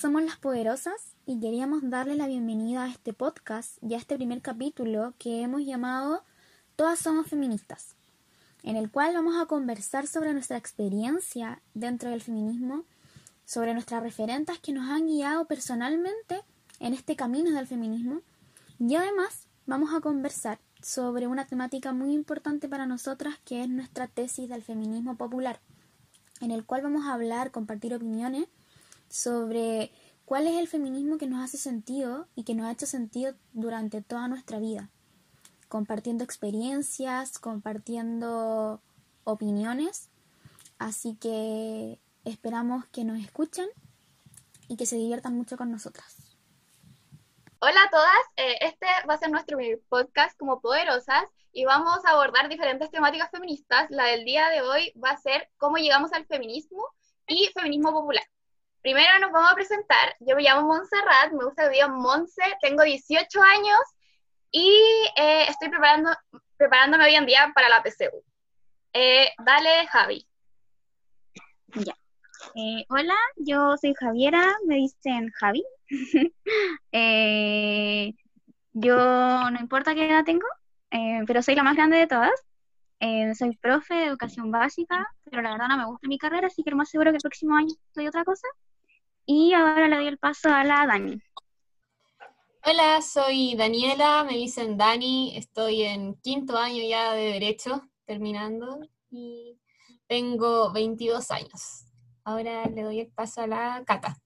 somos las poderosas y queríamos darle la bienvenida a este podcast y a este primer capítulo que hemos llamado Todas somos feministas, en el cual vamos a conversar sobre nuestra experiencia dentro del feminismo, sobre nuestras referentes que nos han guiado personalmente en este camino del feminismo. Y además vamos a conversar sobre una temática muy importante para nosotras que es nuestra tesis del feminismo popular, en el cual vamos a hablar, compartir opiniones sobre cuál es el feminismo que nos hace sentido y que nos ha hecho sentido durante toda nuestra vida, compartiendo experiencias, compartiendo opiniones, así que esperamos que nos escuchen y que se diviertan mucho con nosotras. Hola a todas, eh, este va a ser nuestro podcast como Poderosas y vamos a abordar diferentes temáticas feministas. La del día de hoy va a ser cómo llegamos al feminismo y feminismo popular. Primero nos vamos a presentar, yo me llamo Montserrat, me gusta el día Monse, tengo 18 años y eh, estoy preparando, preparándome hoy en día para la PCU. Eh, dale, Javi. Ya. hola, yo soy Javiera, me dicen Javi. Eh, yo no importa qué edad tengo, eh, pero soy la más grande de todas. Eh, soy profe de educación básica, pero la verdad no me gusta mi carrera, así que lo más seguro que el próximo año estoy otra cosa. Y ahora le doy el paso a la Dani. Hola, soy Daniela, me dicen Dani, estoy en quinto año ya de Derecho, terminando, y tengo 22 años. Ahora le doy el paso a la Cata.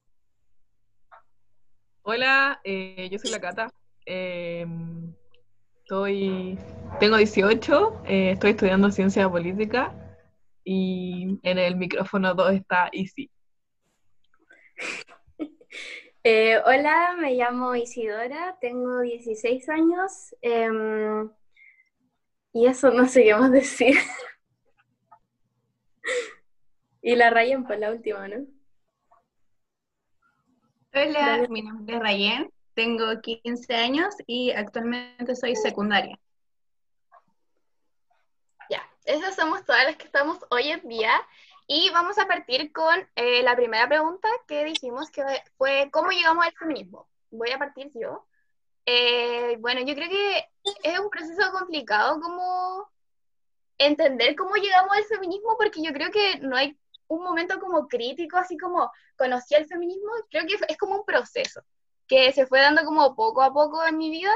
Hola, eh, yo soy la Cata. Em, estoy, tengo 18, eh, estoy estudiando ciencia política y en el micrófono 2 está Isi. Eh, hola, me llamo Isidora, tengo 16 años em, y eso no sé qué más decir. y la rayen por la última, ¿no? Hola, mi nombre es Rayen, tengo 15 años y actualmente soy secundaria. Ya, esas somos todas las que estamos hoy en día y vamos a partir con eh, la primera pregunta que dijimos que fue ¿cómo llegamos al feminismo? Voy a partir yo. Eh, bueno, yo creo que es un proceso complicado como entender cómo llegamos al feminismo porque yo creo que no hay un momento como crítico, así como conocí el feminismo, creo que es como un proceso que se fue dando como poco a poco en mi vida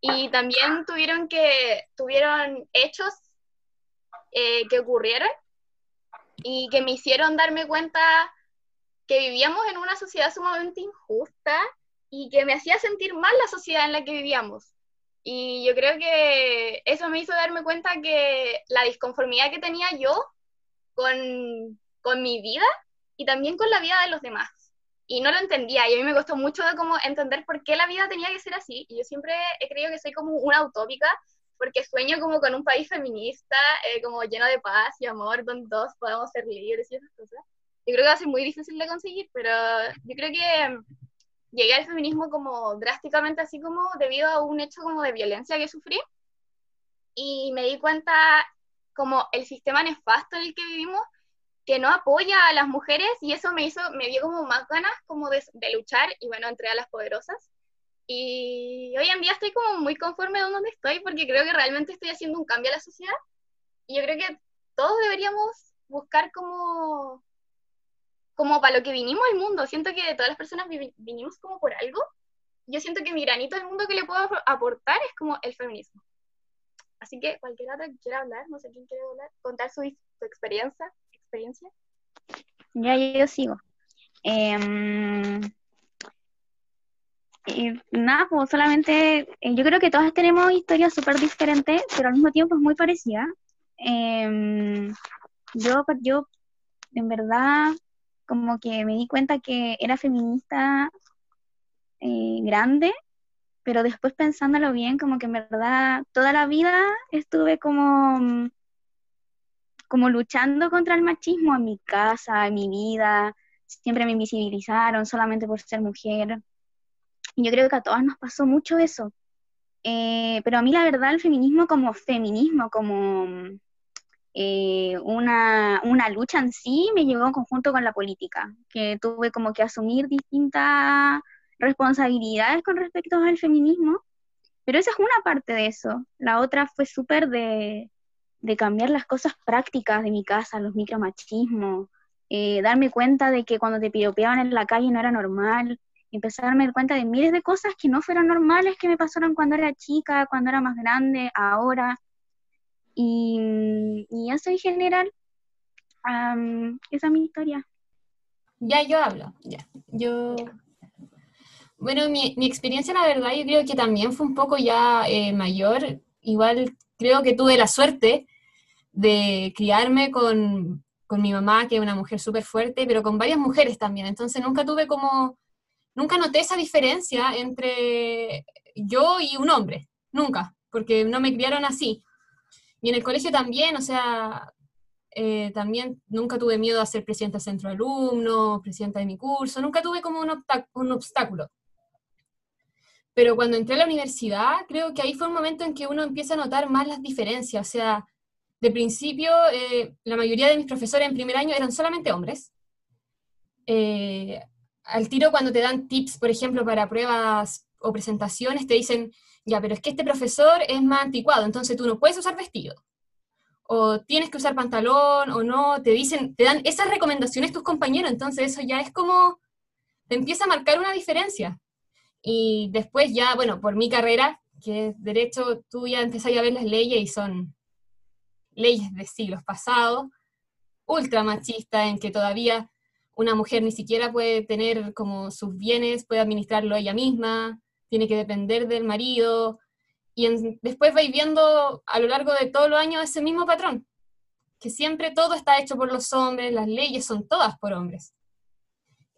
y también tuvieron que, tuvieron hechos eh, que ocurrieron y que me hicieron darme cuenta que vivíamos en una sociedad sumamente injusta y que me hacía sentir mal la sociedad en la que vivíamos. Y yo creo que eso me hizo darme cuenta que la disconformidad que tenía yo con, con mi vida y también con la vida de los demás. Y no lo entendía y a mí me costó mucho como entender por qué la vida tenía que ser así. Y yo siempre he creído que soy como una utópica porque sueño como con un país feminista, eh, como lleno de paz y amor, donde todos podamos ser libres y esas cosas. Yo creo que va a ser muy difícil de conseguir, pero yo creo que mm, llegué al feminismo como drásticamente así como debido a un hecho como de violencia que sufrí y me di cuenta como el sistema nefasto en el que vivimos que no apoya a las mujeres y eso me hizo, me dio como más ganas como de, luchar y bueno, entré a las poderosas. Y hoy en día estoy como muy conforme de donde estoy porque creo que realmente estoy haciendo un cambio a la sociedad y yo creo que todos deberíamos buscar como, como para lo que vinimos al mundo. Siento que todas las personas vinimos como por algo. Yo siento que mi granito del mundo que le puedo aportar es como el feminismo. Así que cualquiera que quiera hablar, no sé quién quiere hablar, contar su, su experiencia, experiencia? Ya, yo sigo. Nada, pues solamente, eh, yo creo que todas tenemos historias súper diferentes, pero al mismo tiempo es muy parecida. Em, yo, yo, en verdad, como que me di cuenta que era feminista eh, grande, pero después pensándolo bien, como que en verdad toda la vida estuve como como luchando contra el machismo en mi casa, en mi vida, siempre me invisibilizaron solamente por ser mujer. Y yo creo que a todas nos pasó mucho eso. Eh, pero a mí la verdad el feminismo como feminismo, como eh, una, una lucha en sí me llevó en conjunto con la política, que tuve como que asumir distintas responsabilidades con respecto al feminismo, pero esa es una parte de eso. La otra fue súper de, de cambiar las cosas prácticas de mi casa, los micromachismos, eh, darme cuenta de que cuando te piropeaban en la calle no era normal, empezar a darme cuenta de miles de cosas que no fueron normales que me pasaron cuando era chica, cuando era más grande, ahora. Y, y eso en general, esa es mi historia. Ya yo hablo, ya. Yo. Bueno, mi, mi, experiencia, la verdad, yo creo que también fue un poco ya eh, mayor. Igual creo que tuve la suerte de criarme con, con mi mamá, que es una mujer súper fuerte, pero con varias mujeres también. Entonces nunca tuve como, nunca noté esa diferencia entre yo y un hombre, nunca, porque no me criaron así. Y en el colegio también, o sea, eh, también nunca tuve miedo a ser presidenta del centro de alumnos, presidenta de mi curso, nunca tuve como un, un obstáculo. Pero cuando entré a la universidad, creo que ahí fue un momento en que uno empieza a notar más las diferencias. O sea, de principio, eh, la mayoría de mis profesores en primer año eran solamente hombres. Eh, al tiro, cuando te dan tips, por ejemplo, para pruebas o presentaciones, te dicen, ya, pero es que este profesor es más anticuado, entonces tú no puedes usar vestido. O tienes que usar pantalón o no, te dicen, te dan esas recomendaciones tus compañeros, entonces eso ya es como, te empieza a marcar una diferencia. Y después ya, bueno, por mi carrera, que es derecho, tú ya empezás a ver las leyes y son leyes de siglos pasados, ultra machista, en que todavía una mujer ni siquiera puede tener como sus bienes, puede administrarlo ella misma, tiene que depender del marido, y después vais viendo a lo largo de todos los años ese mismo patrón, que siempre todo está hecho por los hombres, las leyes son todas por hombres.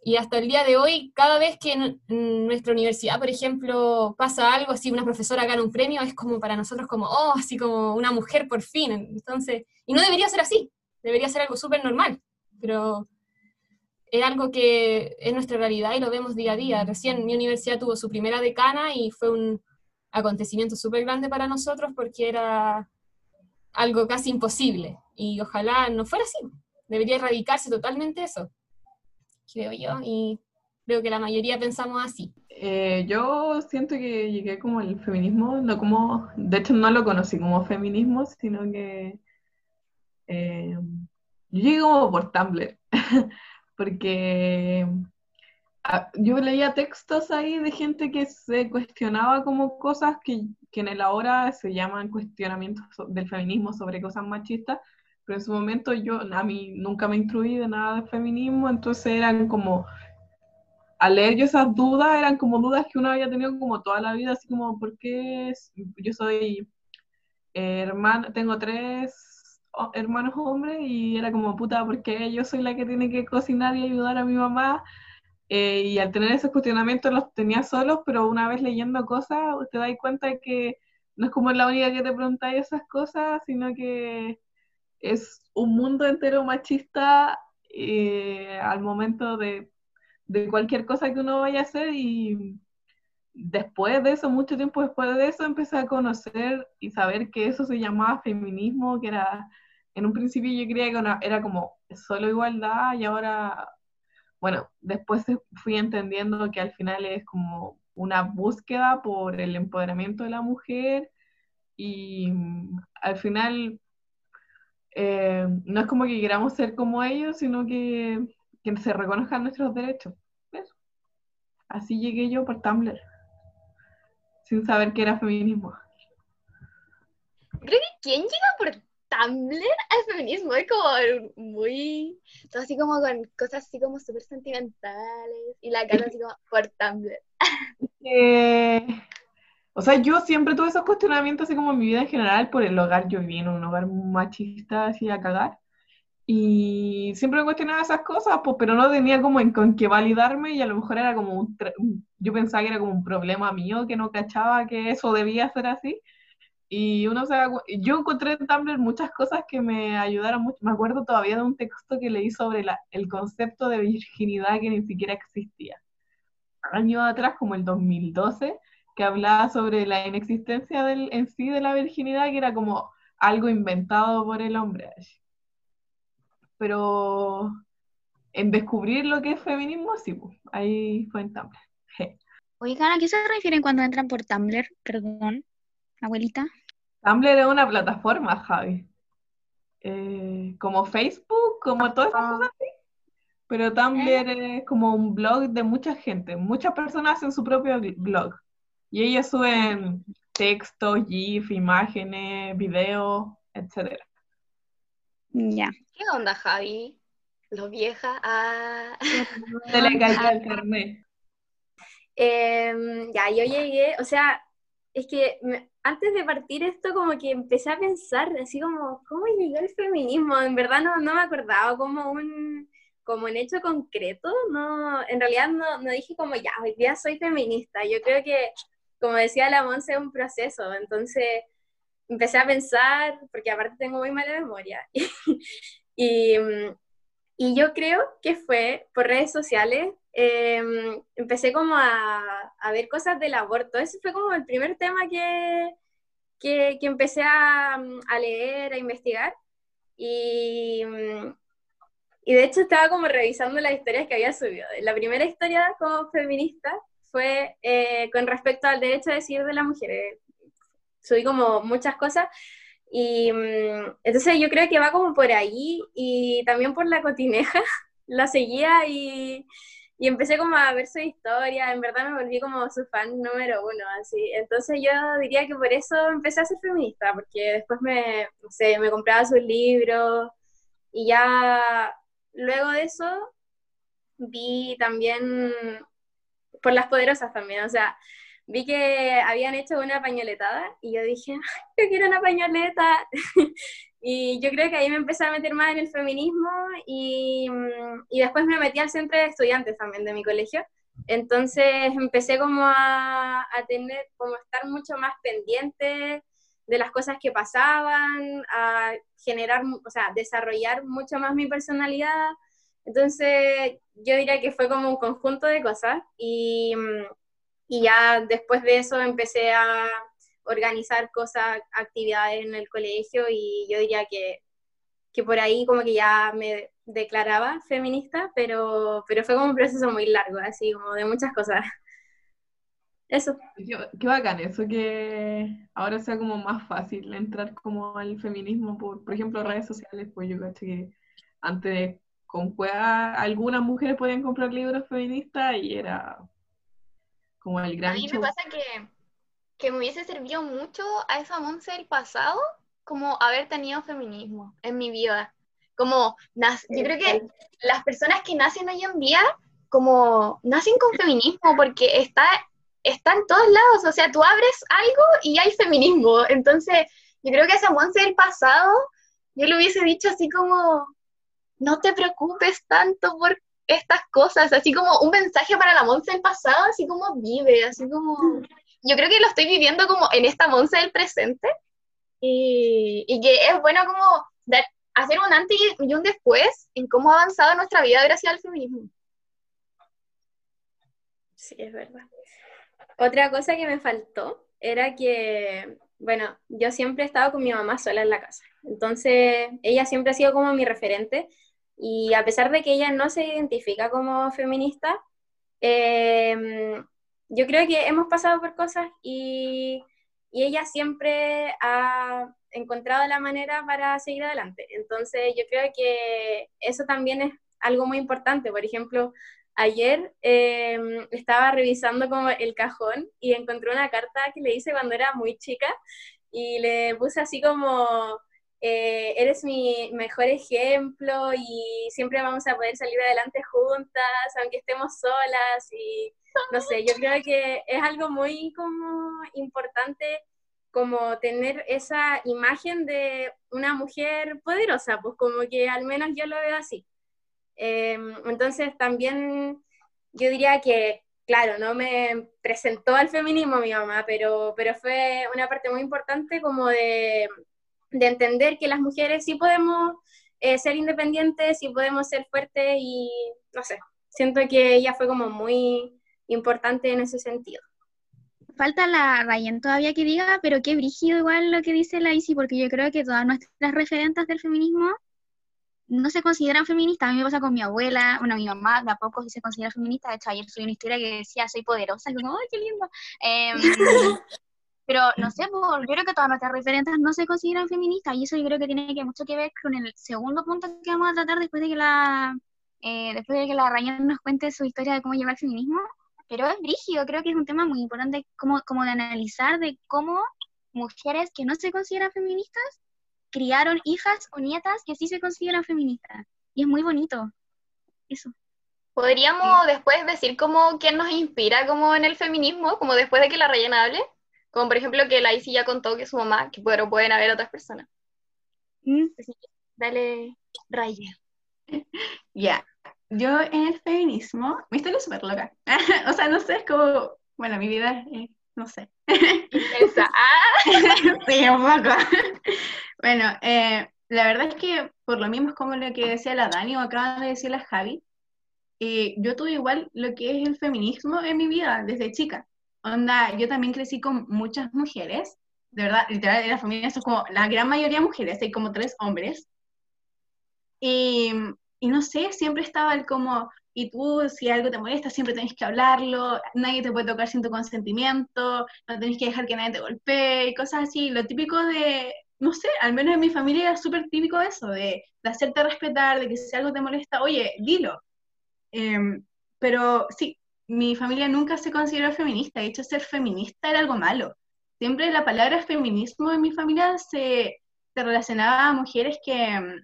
Y hasta el día de hoy, cada vez que en, nuestra universidad, por ejemplo, pasa algo, así una profesora gana un premio, es como para nosotros como, oh, así como una mujer por fin. Entonces, y no debería ser así, debería ser algo súper normal, pero es algo que es nuestra realidad y lo vemos día a día. Recién mi universidad tuvo su primera decana y fue un acontecimiento súper grande para nosotros porque era algo casi imposible y ojalá no fuera así. Debería erradicarse totalmente eso creo yo, y creo que la mayoría pensamos así. Eh, yo siento que llegué como el feminismo, no como, de hecho no lo conocí como feminismo, sino que eh, llegué como por Tumblr, porque ah, yo leía textos ahí de gente que se cuestionaba como cosas que, en el ahora se llaman cuestionamientos del feminismo sobre cosas machistas, pero en su momento yo, a mí nunca me instruí de nada de feminismo, entonces eran como, al leer yo esas dudas, eran como dudas que uno había tenido como toda la vida, así como, ¿por qué yo soy eh, hermana, tengo tres hermanos hombres y era como, puta, ¿por qué yo soy la que tiene que cocinar y ayudar a mi mamá? Eh, y al tener esos cuestionamientos los tenía solos, pero una vez leyendo cosas te das cuenta de que no es como la única que te preguntáis esas cosas, sino que es un mundo entero machista eh, al momento de, cualquier cosa que uno vaya a hacer y después de eso, mucho tiempo después de eso, empecé a conocer y saber que eso se llamaba feminismo, que era, en un principio yo creía que era como solo igualdad y ahora, bueno, después fui entendiendo que al final es como una búsqueda por el empoderamiento de la mujer y al final eh, no es como que queramos ser como ellos, sino que, que se reconozcan nuestros derechos. Así llegué yo por Tumblr, sin saber que era feminismo. Que ¿quién llega por Tumblr al feminismo? Es como muy, todo así como con cosas así como súper sentimentales y la cara así como por Tumblr. Eh, o sea, yo siempre tuve esos cuestionamientos así como en mi vida en general por el hogar. Yo viví en un hogar machista así a cagar. Y siempre me cuestionaba esas cosas, pues, pero no tenía como en, con qué validarme y a lo mejor era como un... Yo pensaba que era como un problema mío, que no cachaba que eso debía ser así. Y uno se yo encontré en Tumblr muchas cosas que me ayudaron mucho. Me acuerdo todavía de un texto que leí sobre el concepto de virginidad que ni siquiera existía. Años atrás, como el 2012, que hablaba sobre la inexistencia en sí de la virginidad, que era como, algo inventado por el hombre. Pero en descubrir lo que es feminismo, sí, pues, ahí fue en Tumblr. Oigan, ¿a qué se refieren cuando entran por Tumblr? Perdón, abuelita. Tumblr es una plataforma, Javi. Eh, como Facebook, como todas esas cosas así. Pero Tumblr es como un blog de mucha gente. Muchas personas hacen su propio blog. Y ellos suben textos, GIF, imágenes, videos, etcétera. Ya. ¿Qué onda, Javi? Lo vieja. Ah. Se le cayó el carnet. Em, ya, yo llegué, o sea, es que antes de partir esto como que empecé a pensar así como, ¿cómo llegué al feminismo? En verdad no, no me acordaba como un, como un hecho concreto, no, en realidad no, no dije como, ya, hoy día soy feminista, yo creo que, como decía la Monse, es un proceso, entonces empecé a pensar, porque aparte tengo muy mala memoria, y, y yo creo que fue por redes sociales, em, empecé como a, a ver cosas del aborto. Ese fue como el primer tema que, que, que empecé a, a leer, a investigar. Y, y de hecho estaba como revisando las historias que había subido. La primera historia como feminista fue eh, con respecto al derecho a decidir de las mujeres. Subí como muchas cosas y mm, entonces yo creo que va como por ahí y también por la cotineja. La seguía y, y empecé como a ver su historia. En verdad me volví como su fan número uno, así. Entonces yo diría que por eso empecé a ser feminista, porque después me, no sé, me compraba sus libros y ya luego de eso vi también por las poderosas también, o sea, vi que habían hecho una pañoletada y yo dije, "Ay, yo quiero una pañoleta. y yo creo que ahí me empecé a meter más en el feminismo y, mm, y después me metí al centro de estudiantes también de mi colegio. Entonces empecé como a, a tener, como a estar mucho más pendiente de las cosas que pasaban, a generar, o sea, desarrollar mucho más mi personalidad. Entonces yo diría que fue como un conjunto de cosas y, mm, y ya después de eso empecé a organizar cosas, actividades en el colegio y yo diría que, que por ahí como que ya me declaraba feminista, pero, pero fue como un proceso muy largo, así como de muchas cosas. Eso. Qué, qué bacán eso, que ahora sea como más fácil entrar como al feminismo por, por ejemplo, redes sociales, pues yo caché que antes con cueva algunas mujeres podían comprar libros feministas y era como el A gran mí me pasa que, que me hubiese servido mucho a esa Monse del pasado como haber tenido feminismo en mi vida. Como, yo creo que las personas que nacen hoy en día, como, nacen con feminismo porque está, está en todos lados. O sea, tú abres algo y hay feminismo. Entonces, yo creo que a esa Monse del pasado, yo le hubiese dicho así como, no te preocupes tanto por estas cosas, así como un mensaje para la Monse del pasado, así como vive, así como... Yo creo que lo estoy viviendo como en esta Monse del presente y, y que es bueno como dar- hacer un antes y un después en cómo ha avanzado nuestra vida gracias al feminismo. Sí, es verdad. Otra cosa que me faltó era que, bueno, yo siempre he estado con mi mamá sola en la casa. Entonces, ella siempre ha sido como mi referente. Y a pesar de que ella no se identifica como feminista, eh, yo creo que hemos pasado por cosas y, y ella siempre ha encontrado la manera para seguir adelante. Entonces, yo creo que eso también es algo muy importante. Por ejemplo, ayer eh, estaba revisando como el cajón y encontré una carta que le hice cuando era muy chica y le puse así como, eh, eres mi mejor ejemplo y siempre vamos a poder salir adelante juntas, aunque estemos solas y no sé, yo creo que es algo muy como importante como tener esa imagen de una mujer poderosa, pues como que al menos yo lo veo así. Eh, entonces también yo diría que, claro, no me presentó al feminismo mi mamá, pero, pero fue una parte muy importante como de, de entender que las mujeres sí podemos eh, ser independientes, sí podemos ser fuertes y no sé, siento que ella fue como muy importante en ese sentido. falta la Ryan todavía que diga, pero qué brígido igual lo que dice la Isi, porque yo creo que todas nuestras referentes del feminismo no se consideran feministas. A mí me pasa con mi abuela, bueno, mi mamá de a poco sí se considera feminista. De hecho, ayer soy una historia que decía, soy poderosa. Y como, ¡ay, qué lindo! Em, pero no sé, pues, yo creo que todas nuestras referentes no se consideran feministas. Y eso yo creo que tiene que mucho que ver con el segundo punto que vamos a tratar después de que la, eh, después de que la Ryan nos cuente su historia de cómo llevar el feminismo. Pero es brígido, creo que es un tema muy importante como, como de analizar de cómo mujeres que no se consideran feministas criaron hijas o nietas que sí se consideran feministas. Y es muy bonito. Eso. ¿Podríamos después decir como quién nos inspira como en el feminismo, como después de que la rellena hable? Como por ejemplo que la Isi ya contó que su mamá, que pero pueden haber otras personas. Mm. Así que, dale, Ryan. Ya, yo en el feminismo, mi historia es súper loca. o sea, no sé, es como, bueno, mi vida, es, no sé. Intensa. Sí, un poco. bueno, eh, la verdad es que por lo mismo es como lo que decía la Dani o acaban de decir la Javi, eh, yo tuve igual lo que es el feminismo en mi vida desde chica. Onda, yo también crecí con muchas mujeres, de verdad, literal, en la familia son como la gran mayoría mujeres, hay como tres hombres. Y, y no sé, siempre estaba el como, y tú si algo te molesta, siempre tenés que hablarlo, nadie te puede tocar sin tu consentimiento, no tenés que dejar que nadie te golpee, cosas así, lo típico de, no sé, al menos en mi familia era súper típico eso, de, de hacerte respetar, de que si algo te molesta, oye, dilo. Em, pero sí, mi familia nunca se consideró feminista, de hecho ser feminista era algo malo. Siempre la palabra feminismo en mi familia se, relacionaba a mujeres que,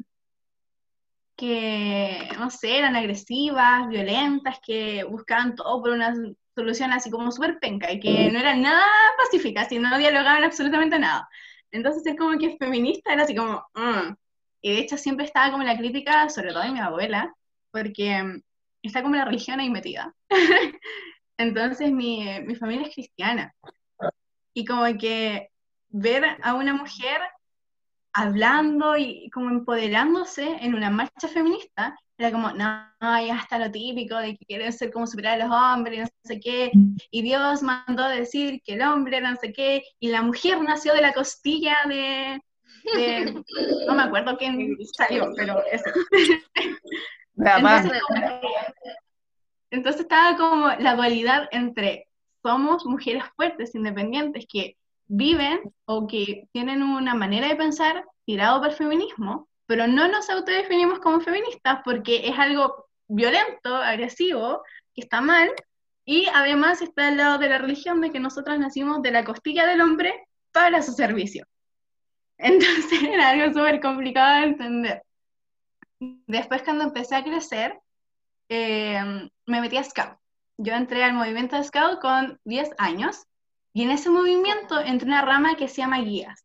no sé, eran agresivas, violentas, que buscaban todo por una solución así como súper penca y que no eran nada pacíficas y no dialogaban absolutamente nada. Entonces es como que feminista era así como, "Mm". y de hecho siempre estaba como la crítica, sobre todo de mi abuela, porque está como la religión ahí metida. Entonces mi, mi familia es cristiana. Y como que ver a una mujer hablando y como empoderándose en una marcha feminista, era como, no, ya está lo típico de que quieren ser como superar a los hombres, no sé qué, y Dios mandó decir que el hombre no sé qué, y la mujer nació de la costilla de, de- no me acuerdo quién salió, pero eso. Entonces, entonces estaba como la dualidad entre somos mujeres fuertes, independientes, que viven o que tienen una manera de pensar tirado por el feminismo, pero no nos autodefinimos como feministas porque es algo violento, agresivo, que está mal, y además está al lado de la religión de que nosotras nacimos de la costilla del hombre para su servicio. Entonces era algo súper complicado de entender. Después cuando empecé a crecer, eh, me metí a Scout. Yo entré al movimiento de Scout con 10 años y en ese movimiento entré una rama que se llama guías.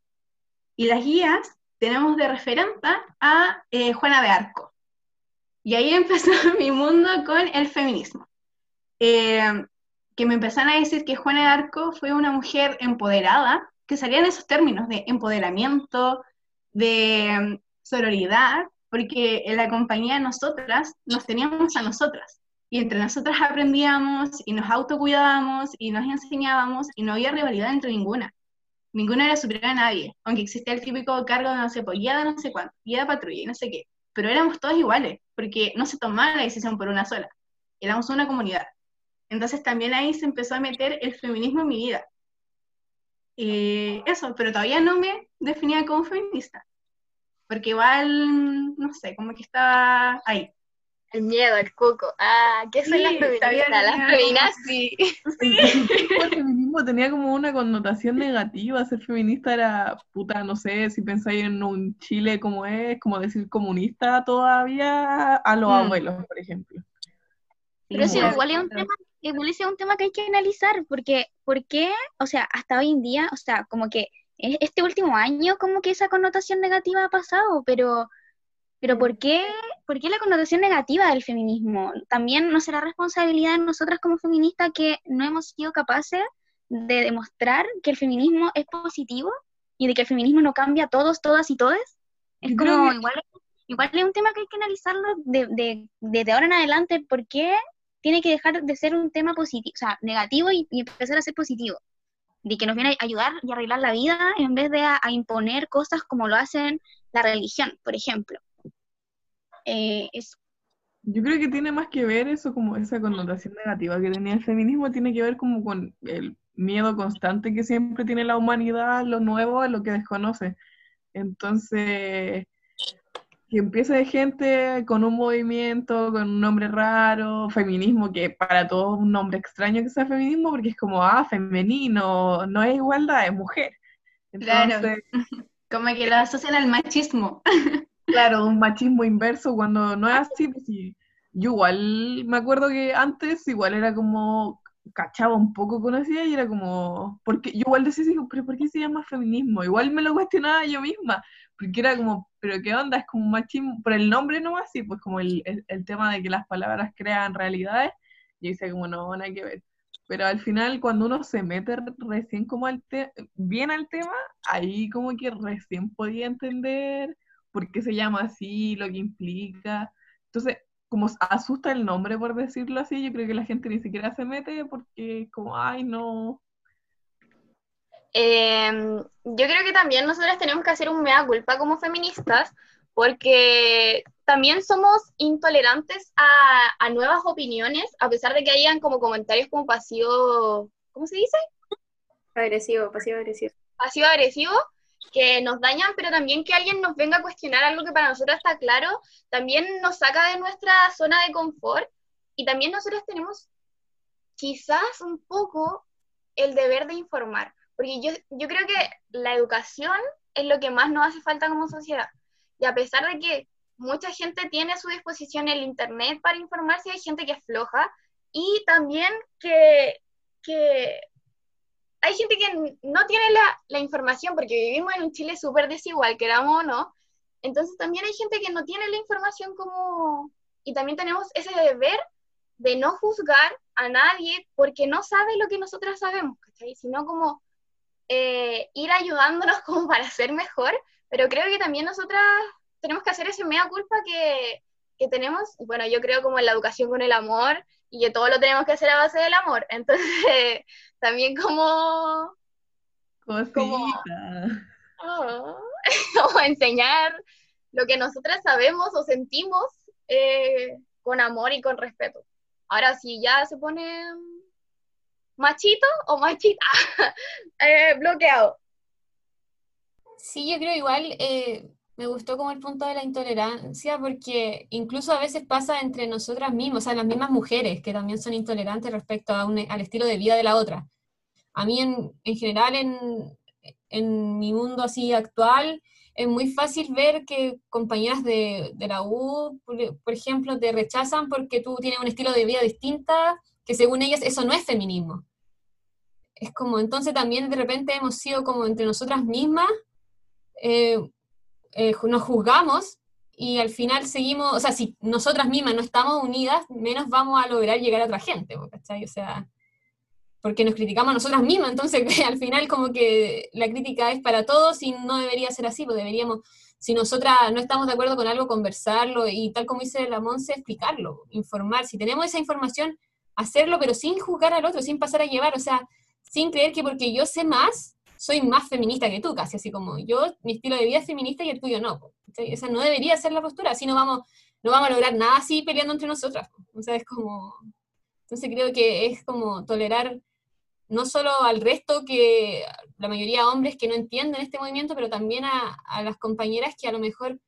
Y las guías tenemos de referenta a eh, Juana de Arco. Y ahí empezó mi mundo con el feminismo. Eh, que me empezaron a decir que Juana de Arco fue una mujer empoderada, que salían esos términos de empoderamiento, de mm, sororidad, porque en la compañía nosotras nos teníamos a nosotras. Y entre nosotras aprendíamos y nos autocuidábamos y nos enseñábamos y no había rivalidad entre ninguna. Ninguna era superior a nadie, aunque existía el típico cargo de no sé, pues, de no sé cuánto, guía de patrulla y no sé qué. Pero éramos todos iguales, porque no se tomaba la decisión por una sola. Éramos una comunidad. Entonces también ahí se empezó a meter el feminismo en mi vida. Y eso, pero todavía no me definía como feminista. Porque igual, no sé, como que estaba ahí. El miedo, el cuco. Ah, ¿qué son Sí, las feministas? Las tenía feminas, sí. El feminismo tenía como una connotación negativa, ser feminista era, puta, no sé, si pensáis en un Chile como es, como decir comunista todavía a los Mm. abuelos, por ejemplo. Pero sí, igual es un tema, igual es un tema que hay que analizar, porque, ¿por qué? O sea, hasta hoy en día, o sea, como que este último año como que esa connotación negativa ha pasado, pero, pero ¿por qué, por qué la connotación negativa del feminismo? También no será responsabilidad de nosotras como feministas que no hemos sido capaces de demostrar que el feminismo es positivo y de que el feminismo no cambia a todos, todas y todes. Es como, igual, igual es un tema que hay que analizarlo de, de, desde ahora en adelante, ¿por qué tiene que dejar de ser un tema positivo, o sea, negativo y, y empezar a ser positivo. De que nos viene a ayudar y arreglar la vida en vez de a, imponer cosas como lo hacen la religión, por ejemplo. Eh, Yo creo que tiene más que ver eso, como esa connotación negativa que tenía el feminismo, tiene que ver como con el miedo constante que siempre tiene la humanidad a lo nuevo, a lo que desconoce. Entonces, que empiece de gente con un movimiento, con un nombre raro, feminismo, que para todos un nombre extraño que sea feminismo, porque es como, ah, femenino, no es igualdad, es mujer. Claro. Entonces, Como que lo asocian al machismo. Claro, un machismo inverso cuando no es así, pues sí. Yo igual me acuerdo que antes igual era como cachaba un poco conocida y era como, porque yo igual decía pero ¿por qué se llama feminismo? Igual me lo cuestionaba yo misma, porque era como, pero ¿qué onda? Es como un machismo, por el nombre nomás, sí, pues como el, el, tema de que las palabras crean realidades, yo decía como, no, nada que ver. Pero al final, cuando uno se mete re- recién como al te- bien al tema, ahí como que recién podía entender por qué se llama así, lo que implica. Entonces, como asusta el nombre, por decirlo así, yo creo que la gente ni siquiera se mete porque como, ay, no. Em, yo creo que también nosotras tenemos que hacer un mea culpa como feministas, porque también somos intolerantes a, a nuevas opiniones, a pesar de que hayan como comentarios como pasivo, ¿cómo se dice? Agresivo, pasivo agresivo. Pasivo agresivo, que nos dañan, pero también que alguien nos venga a cuestionar algo que para nosotros está claro, también nos saca de nuestra zona de confort, y también nosotros tenemos quizás un poco el deber de informar, porque yo, yo creo que la educación es lo que más nos hace falta como sociedad. Y a pesar de que mucha gente tiene a su disposición el Internet para informarse, hay gente que es floja y también que, que hay gente que no tiene la, la información, porque vivimos en un Chile súper desigual, queramos o no. Entonces también hay gente que no tiene la información como... Y también tenemos ese deber de no juzgar a nadie porque no sabe lo que nosotras sabemos, ¿cachai? Sino como eh, ir ayudándonos como para ser mejor, pero creo que también nosotras tenemos que hacer ese mea culpa que, que tenemos, bueno, yo creo como en la educación con el amor y que todo lo tenemos que hacer a base del amor, entonces también como, Cosita. oh, como enseñar lo que nosotras sabemos o sentimos eh, con amor y con respeto. Ahora, si ya se pone machito o machita, eh, bloqueado. Sí, yo creo igual, eh, me gustó como el punto de la intolerancia, porque incluso a veces pasa entre nosotras mismas, o sea, las mismas mujeres que también son intolerantes respecto a un- al estilo de vida de la otra. A mí en, en general, en, en mi mundo así actual, es muy fácil ver que compañeras de, de la U, por, por ejemplo, te rechazan porque tú tienes un estilo de vida distinta, que según ellas eso no es feminismo. Es como, entonces también de repente hemos sido como entre nosotras mismas, eh, eh, nos juzgamos y al final seguimos, o sea, si nosotras mismas no estamos unidas, menos vamos a lograr llegar a otra gente, ¿cachai? O sea, porque nos criticamos a nosotras mismas, entonces al final como que la crítica es para todos y no debería ser así, pues deberíamos, si nosotras no estamos de acuerdo con algo, conversarlo y tal como dice la Monse, explicarlo, informar, si tenemos esa información, hacerlo, pero sin juzgar al otro, sin pasar a llevar, o sea, sin creer que porque yo sé más, soy más feminista que tú, casi así como yo, mi estilo de vida es feminista y el tuyo no. po, ¿cachai? Esa no debería ser la postura, así no vamos, no vamos a lograr nada así peleando entre nosotras. O sea, es como... Entonces creo que es como tolerar no solo al resto, que la mayoría de hombres que no entienden este movimiento, pero también a, a las compañeras que a lo mejor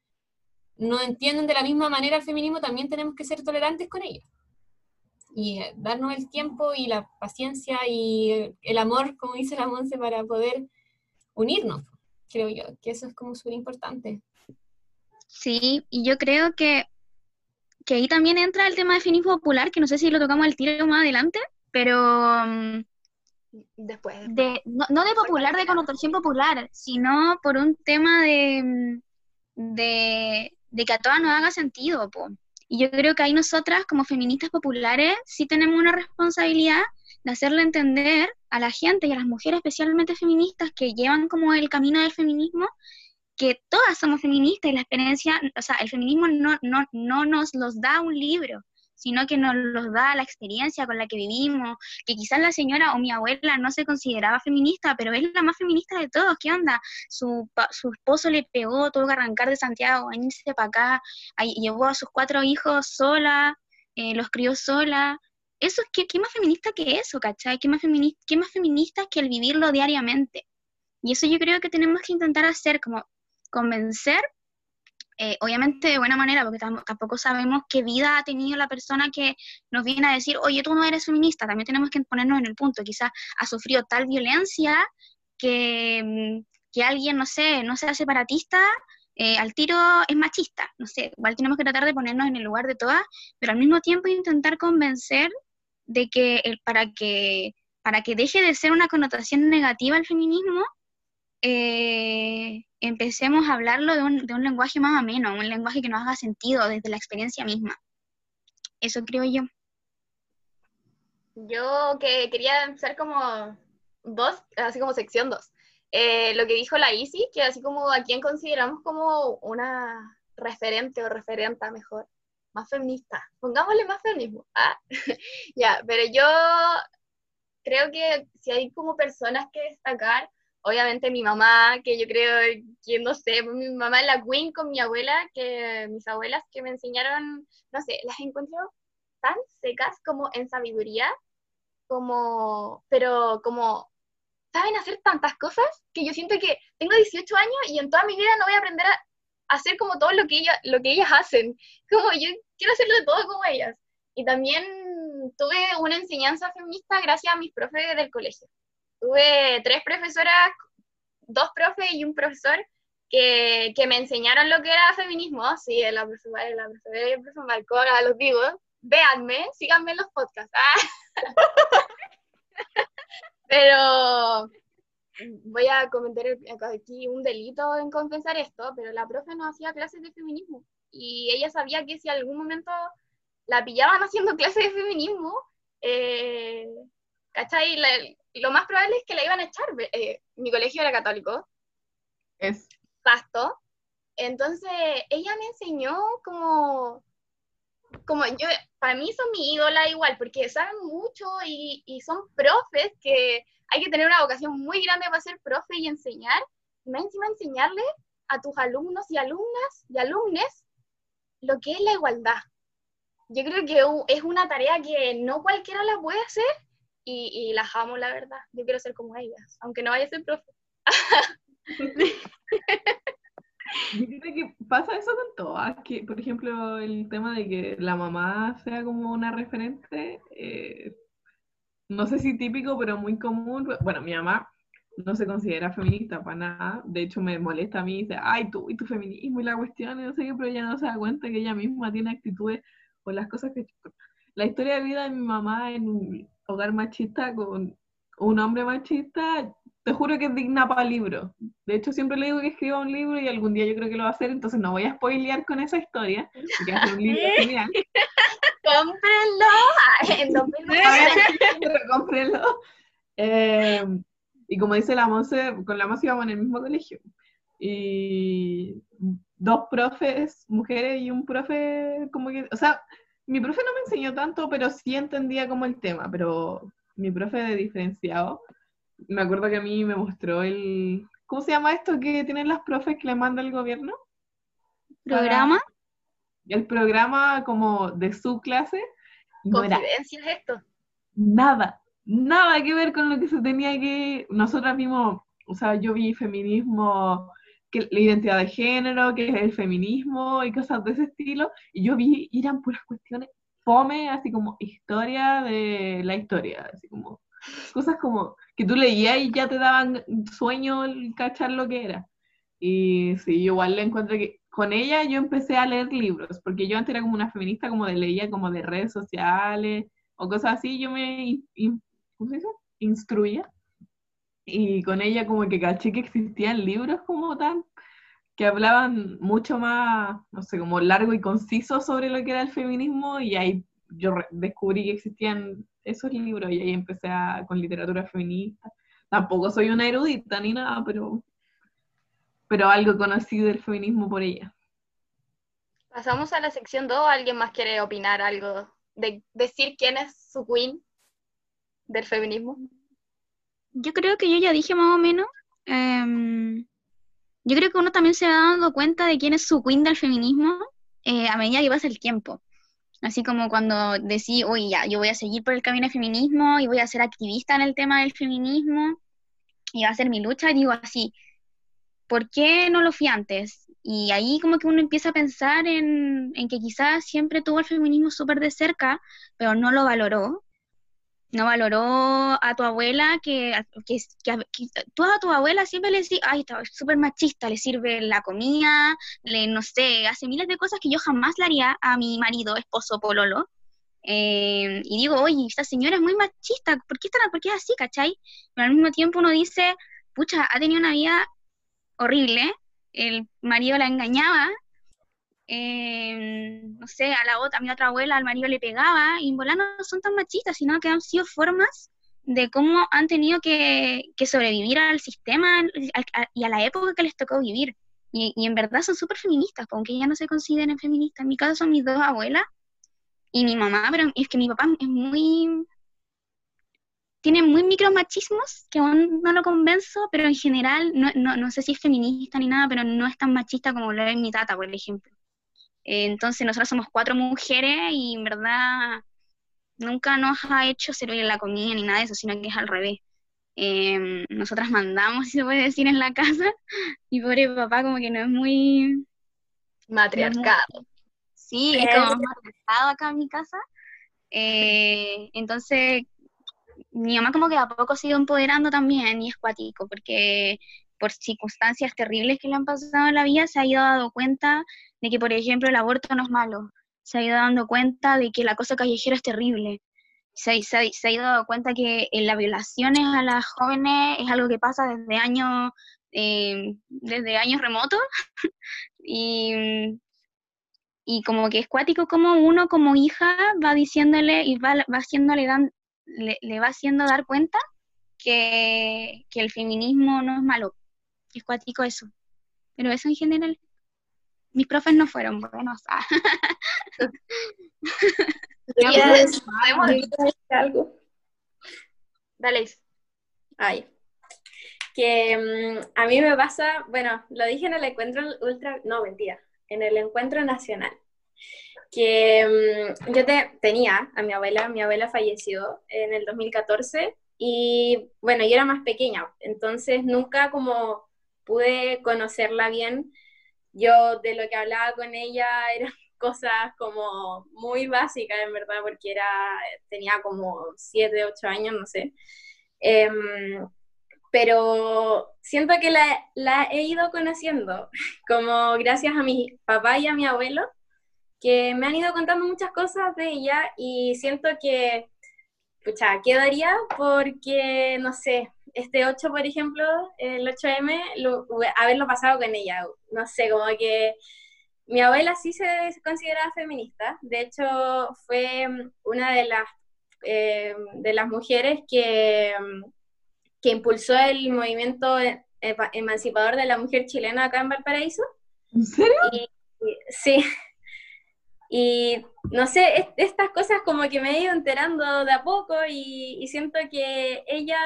no entienden de la misma manera el feminismo, también tenemos que ser tolerantes con ellas. Y darnos el tiempo y la paciencia y el, amor, como dice la Monse, para poder unirnos. Creo yo que eso es como súper importante. Sí, y yo creo que, que ahí también entra el tema de feminismo popular, que no sé si lo tocamos al tiro más adelante, pero mm, Después, después. de, no, no de popular, de connotación popular, sino por un tema de, mm, de, de que a todas nos haga sentido, po. Y yo creo que ahí nosotras, como feministas populares, sí tenemos una responsabilidad de hacerle entender a la gente y a las mujeres, especialmente feministas, que llevan como el camino del feminismo, que todas somos feministas y la experiencia, o sea, el feminismo no, no, no nos los da un libro, sino que nos los da la experiencia con la que vivimos, que quizás la señora o mi abuela no se consideraba feminista, pero es la más feminista de todos, ¿qué onda? Su, su esposo le pegó, tuvo que arrancar de Santiago, venirse para acá, llevó a sus cuatro hijos sola, eh, los crió sola. Eso, ¿qué, qué más feminista que eso, cachai? ¿Qué más, femini- qué más feminista que el vivirlo diariamente? Y eso yo creo que tenemos que intentar hacer, como convencer, eh, obviamente de buena manera, porque tam- tampoco sabemos qué vida ha tenido la persona que nos viene a decir, oye, tú no eres feminista, también tenemos que ponernos en el punto, quizás ha sufrido tal violencia que, mm, que alguien, no sé, no sea separatista, eh, al tiro es machista, no sé, igual tenemos que tratar de ponernos en el lugar de todas, pero al mismo tiempo intentar convencer de que el, para que para que deje de ser una connotación negativa el feminismo, eh, empecemos a hablarlo de un, de un lenguaje más ameno, un lenguaje que nos haga sentido desde la experiencia misma. Eso creo yo. Yo que quería empezar como dos, así como sección dos. Eh, lo que dijo la Isi, que así como a quién consideramos como una referente o referenta mejor, más feminista. Pongámosle más feminismo. Ah, ya, pero yo creo que si hay como personas que destacar, obviamente mi mamá, que yo creo que no sé, mi mamá es la queen con mi abuela, que mis abuelas que me enseñaron, no sé, las encuentro tan secas como en sabiduría, como, pero como saben hacer tantas cosas que yo siento que tengo 18 años y en toda mi vida no voy a aprender a hacer como todo lo que, ella, lo que ellas hacen. Como yo quiero hacerlo de todo como ellas. Y también tuve una enseñanza feminista gracias a mis profes del colegio. Tuve tres profesoras, dos profes y un profesor que, que me enseñaron lo que era feminismo. Sí, la profesora, la profesora y el profesor Marco, los digo. Véanme, síganme en los podcasts. Ah. Pero voy a cometer aquí un delito en confesar esto, pero la profe no hacía clases de feminismo y ella sabía que si algún momento la pillaban haciendo clases de feminismo, eh, ¿cachai? La, lo más probable es que la iban a echar. Eh, mi colegio era católico, Es. pasto, entonces ella me enseñó como, como yo, para mí son mi ídola igual, porque saben mucho y, y son profes que hay que tener una vocación muy grande para ser profe y enseñar, y más encima enseñarle a tus alumnos y alumnas y alumnes lo que es la igualdad. Yo creo que es una tarea que no cualquiera la puede hacer y, y las amo, la verdad. Yo quiero ser como ellas, aunque no vaya a ser profe. Yo creo que pasa eso con todas, que por ejemplo el tema de que la mamá sea como una referente, eh, no sé si típico, pero muy común. Bueno, mi mamá no se considera feminista para nada, de hecho me molesta a mí, dice, ay, tú y tu feminismo y la cuestión, y no sé qué, pero ella no se da cuenta que ella misma tiene actitudes o las cosas que... La historia de vida de mi mamá en hogar machista con un hombre machista, te juro que es digna para libro. De hecho, siempre le digo que escriba un libro y algún día yo creo que lo va a hacer, entonces no voy a spoilear con esa historia, porque va a ser un libro genial. ¡Cómprenlo! Ay, En 2020. Pero cómprenlo. Eh, y como dice la Monse, con la Monse íbamos en el mismo colegio. Y dos profes, mujeres y un profe, como que, o sea, mi profe no me enseñó tanto, pero sí entendía como el tema, pero mi profe de diferenciado, me acuerdo que a mí me mostró el, ¿cómo se llama esto que tienen las profes que le manda el gobierno? ¿Programa? El programa como de su clase, no Confidencias esto. nada, nada que ver con lo que se tenía que... Nosotras vimos, o sea, yo vi feminismo, que la identidad de género, que es el feminismo y cosas de ese estilo, y yo vi, eran puras cuestiones fome, así como historia de la historia, así como cosas como que tú leías y ya te daban sueño el cachar lo que era. Y sí, yo igual le encuentro que con ella yo empecé a leer libros, porque yo antes era como una feminista, como de leía como de redes sociales o cosas así, yo me in- in- ¿cómo se dice? instruía. Y con ella como que caché que existían libros como tan, que hablaban mucho más, no sé, como largo y conciso sobre lo que era el feminismo y ahí yo descubrí que existían esos libros y ahí empecé a- con literatura feminista. Tampoco soy una erudita ni nada, pero, pero algo conocí del feminismo por ella. Pasamos a la sección 2. ¿Alguien más quiere opinar algo de decir quién es su queen del feminismo? Yo creo que yo ya dije más o menos. em, yo creo que uno también se va dando cuenta de quién es su queen del feminismo eh, a medida que pasa el tiempo. Así como cuando decís, uy, ya, yo voy a seguir por el camino del feminismo y voy a ser activista en el tema del feminismo y va a ser mi lucha, y digo así, ¿por qué no lo fui antes? Y ahí como que uno empieza a pensar en, en que quizás siempre tuvo el feminismo súper de cerca, pero no lo valoró. No valoró a tu abuela, que, que, que, a tu abuela siempre le decís, ay, está súper machista, le sirve la comida, le, no sé, hace miles de cosas que yo jamás le haría a mi marido, esposo, pololo. Eh, y digo, oye, esta señora es muy machista, ¿por qué, está, ¿por qué es así, cachai? Pero al mismo tiempo uno dice, pucha, ha tenido una vida horrible, el marido la engañaba, eh, no sé, a la otra, a mi otra abuela, al marido le pegaba, y en volar no son tan machistas, sino que han sido formas de cómo han tenido que, que sobrevivir al sistema a- y a la época que les tocó vivir. Y, en verdad son súper feministas, aunque ya no se consideren feministas. En mi caso son mis dos abuelas y mi mamá, pero es que mi papá es muy... Tiene muy micromachismos que aún no lo convenzo, pero en general, no, no, no sé si es feminista ni nada, pero no es tan machista como lo es mi tata, por ejemplo. Eh, entonces nosotros somos cuatro mujeres y en verdad nunca nos ha hecho servir la comida ni nada de eso, sino que es al revés. Eh, nosotras mandamos, si se puede decir, en la casa, y pobre papá como que no es muy... Matriarcado. Sí, es como más pesado acá en mi casa. Eh, entonces, mi mamá como que a poco se ha ido empoderando también y es cuático, porque por circunstancias terribles que le han pasado en la vida se ha ido dando cuenta de que, por ejemplo, el aborto no es malo. Se ha ido dando cuenta de que el acoso callejero es terrible. Se, se ha ido dando cuenta que eh, las violaciones a las jóvenes es algo que pasa desde años, eh, desde años remotos. y, y como que es cuático como uno como hija va diciéndole y va, va haciéndole dan, le, le va haciendo dar cuenta que, que el feminismo no es malo. Es cuático eso. Pero eso en general. Mis profes no fueron buenos. ah. Podemos- algo. Dale. Ay. Que mm, a mí me pasa, bueno, lo dije en el encuentro ultra, no, mentira, en el encuentro nacional, que mm, yo te, tenía a mi abuela, mi abuela falleció en el 2014 y bueno, yo era más pequeña, entonces nunca como pude conocerla bien. Yo de lo que hablaba con ella eran cosas como muy básicas, en verdad, porque era, tenía como 7, 8 años, no sé. Em, pero siento que la, la he ido conociendo, como gracias a mi papá y a mi abuelo, que me han ido contando muchas cosas de ella y siento que, pucha, quedaría porque, no sé, este 8, por ejemplo, el 8M, lo- haberlo pasado con ella, no sé, como que mi abuela sí se consideraba feminista, de hecho fue una de las, eh, de las mujeres que, que impulsó el movimiento emancipador de la mujer chilena acá en Valparaíso. ¿En serio? Y- y- sí. Y no sé, es- estas cosas como que me he ido enterando de a poco y, y siento que ella,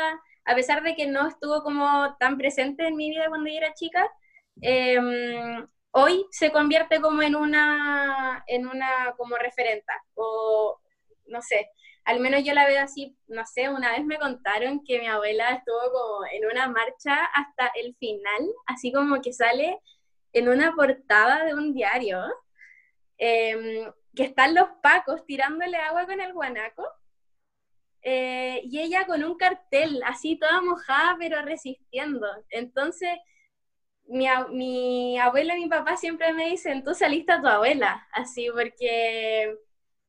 a pesar de que no estuvo como tan presente en mi vida cuando yo era chica, em, hoy se convierte como en una, en una como o no sé, al menos yo la veo así, no sé, una vez me contaron que mi abuela estuvo como en una marcha hasta el final, así como que sale en una portada de un diario, em, que están los pacos tirándole agua con el guanaco, eh, y ella con un cartel, así toda mojada, pero resistiendo. Entonces, mi, mi abuelo y mi papá siempre me dicen, tú saliste a tu abuela, así, porque...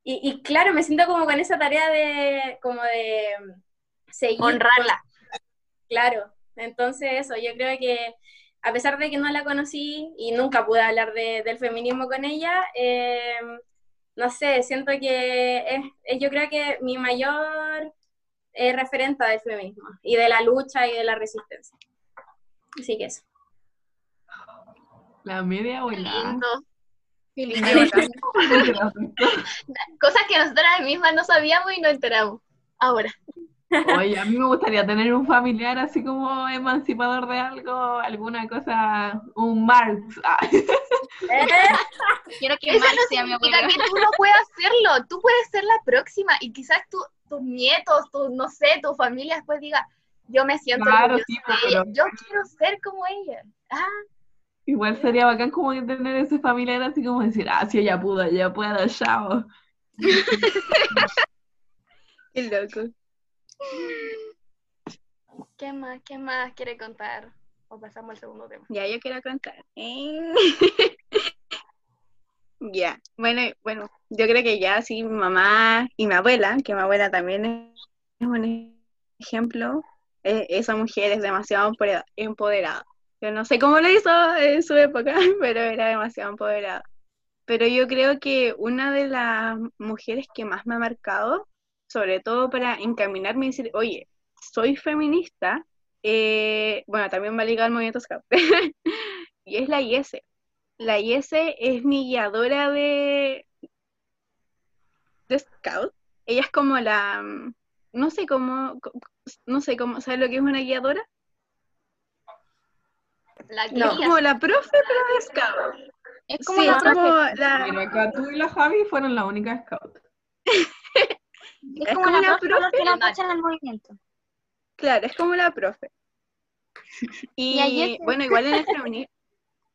Y, y claro, me siento como con esa tarea de, como de mm, seguir. Honrarla. Claro, entonces eso, yo creo que a pesar de que no la conocí y nunca pude hablar de- del feminismo con ella, eh, no sé, siento que es, es yo creo que mi mayor eh, referente del feminismo y de la lucha y de la resistencia. Así que eso. La media abuela. Lindo. Cosas que nosotras mismas no sabíamos y nos enteramos. Ahora. Oye, a mí me gustaría tener un familiar así como emancipador de algo, alguna cosa, un Marx. Ah. Quiero que Eso Marx no sea mi abuelo. que tú no puedas hacerlo. Tú puedes ser la próxima y quizás tú, tus nietos, tu, no sé, tu familia después diga, yo me siento Claro, sí, pues, pero- Yo quiero ser como ella. Ah, Igual sería bacán como tener ese familiar así como decir, ah, si ella pudo, ella puedo, chao. Qué loco. ¿qué más? ¿Qué más quiere contar? O pasamos al segundo tema. Ya, yo quiero contar. Eh. Ya, bueno, bueno, yo creo que ya sí, mi mamá y mi abuela, que mi abuela también es un ejemplo, eh, esa mujer es demasiado empodera- empoderada. Yo no sé cómo lo hizo en su época, pero era demasiado empoderada. Pero yo creo que una de las mujeres que más me ha marcado, sobre todo para encaminarme y decir, oye, soy feminista, eh, bueno, también va ligado al movimiento scout, y es la IS. La IS es mi guiadora de, de scout. Ella es como la, mm, no sé cómo, no sé cómo, ¿sabes lo que es una guiadora? La Es guía, como la profe, pero de scout. Es como Sí, la es como la, Mira, acá tú y la Javi fueron la única scout. es es como como la profe que en el movimiento. Claro, es como la profe. Y bueno, igual en el feminismo,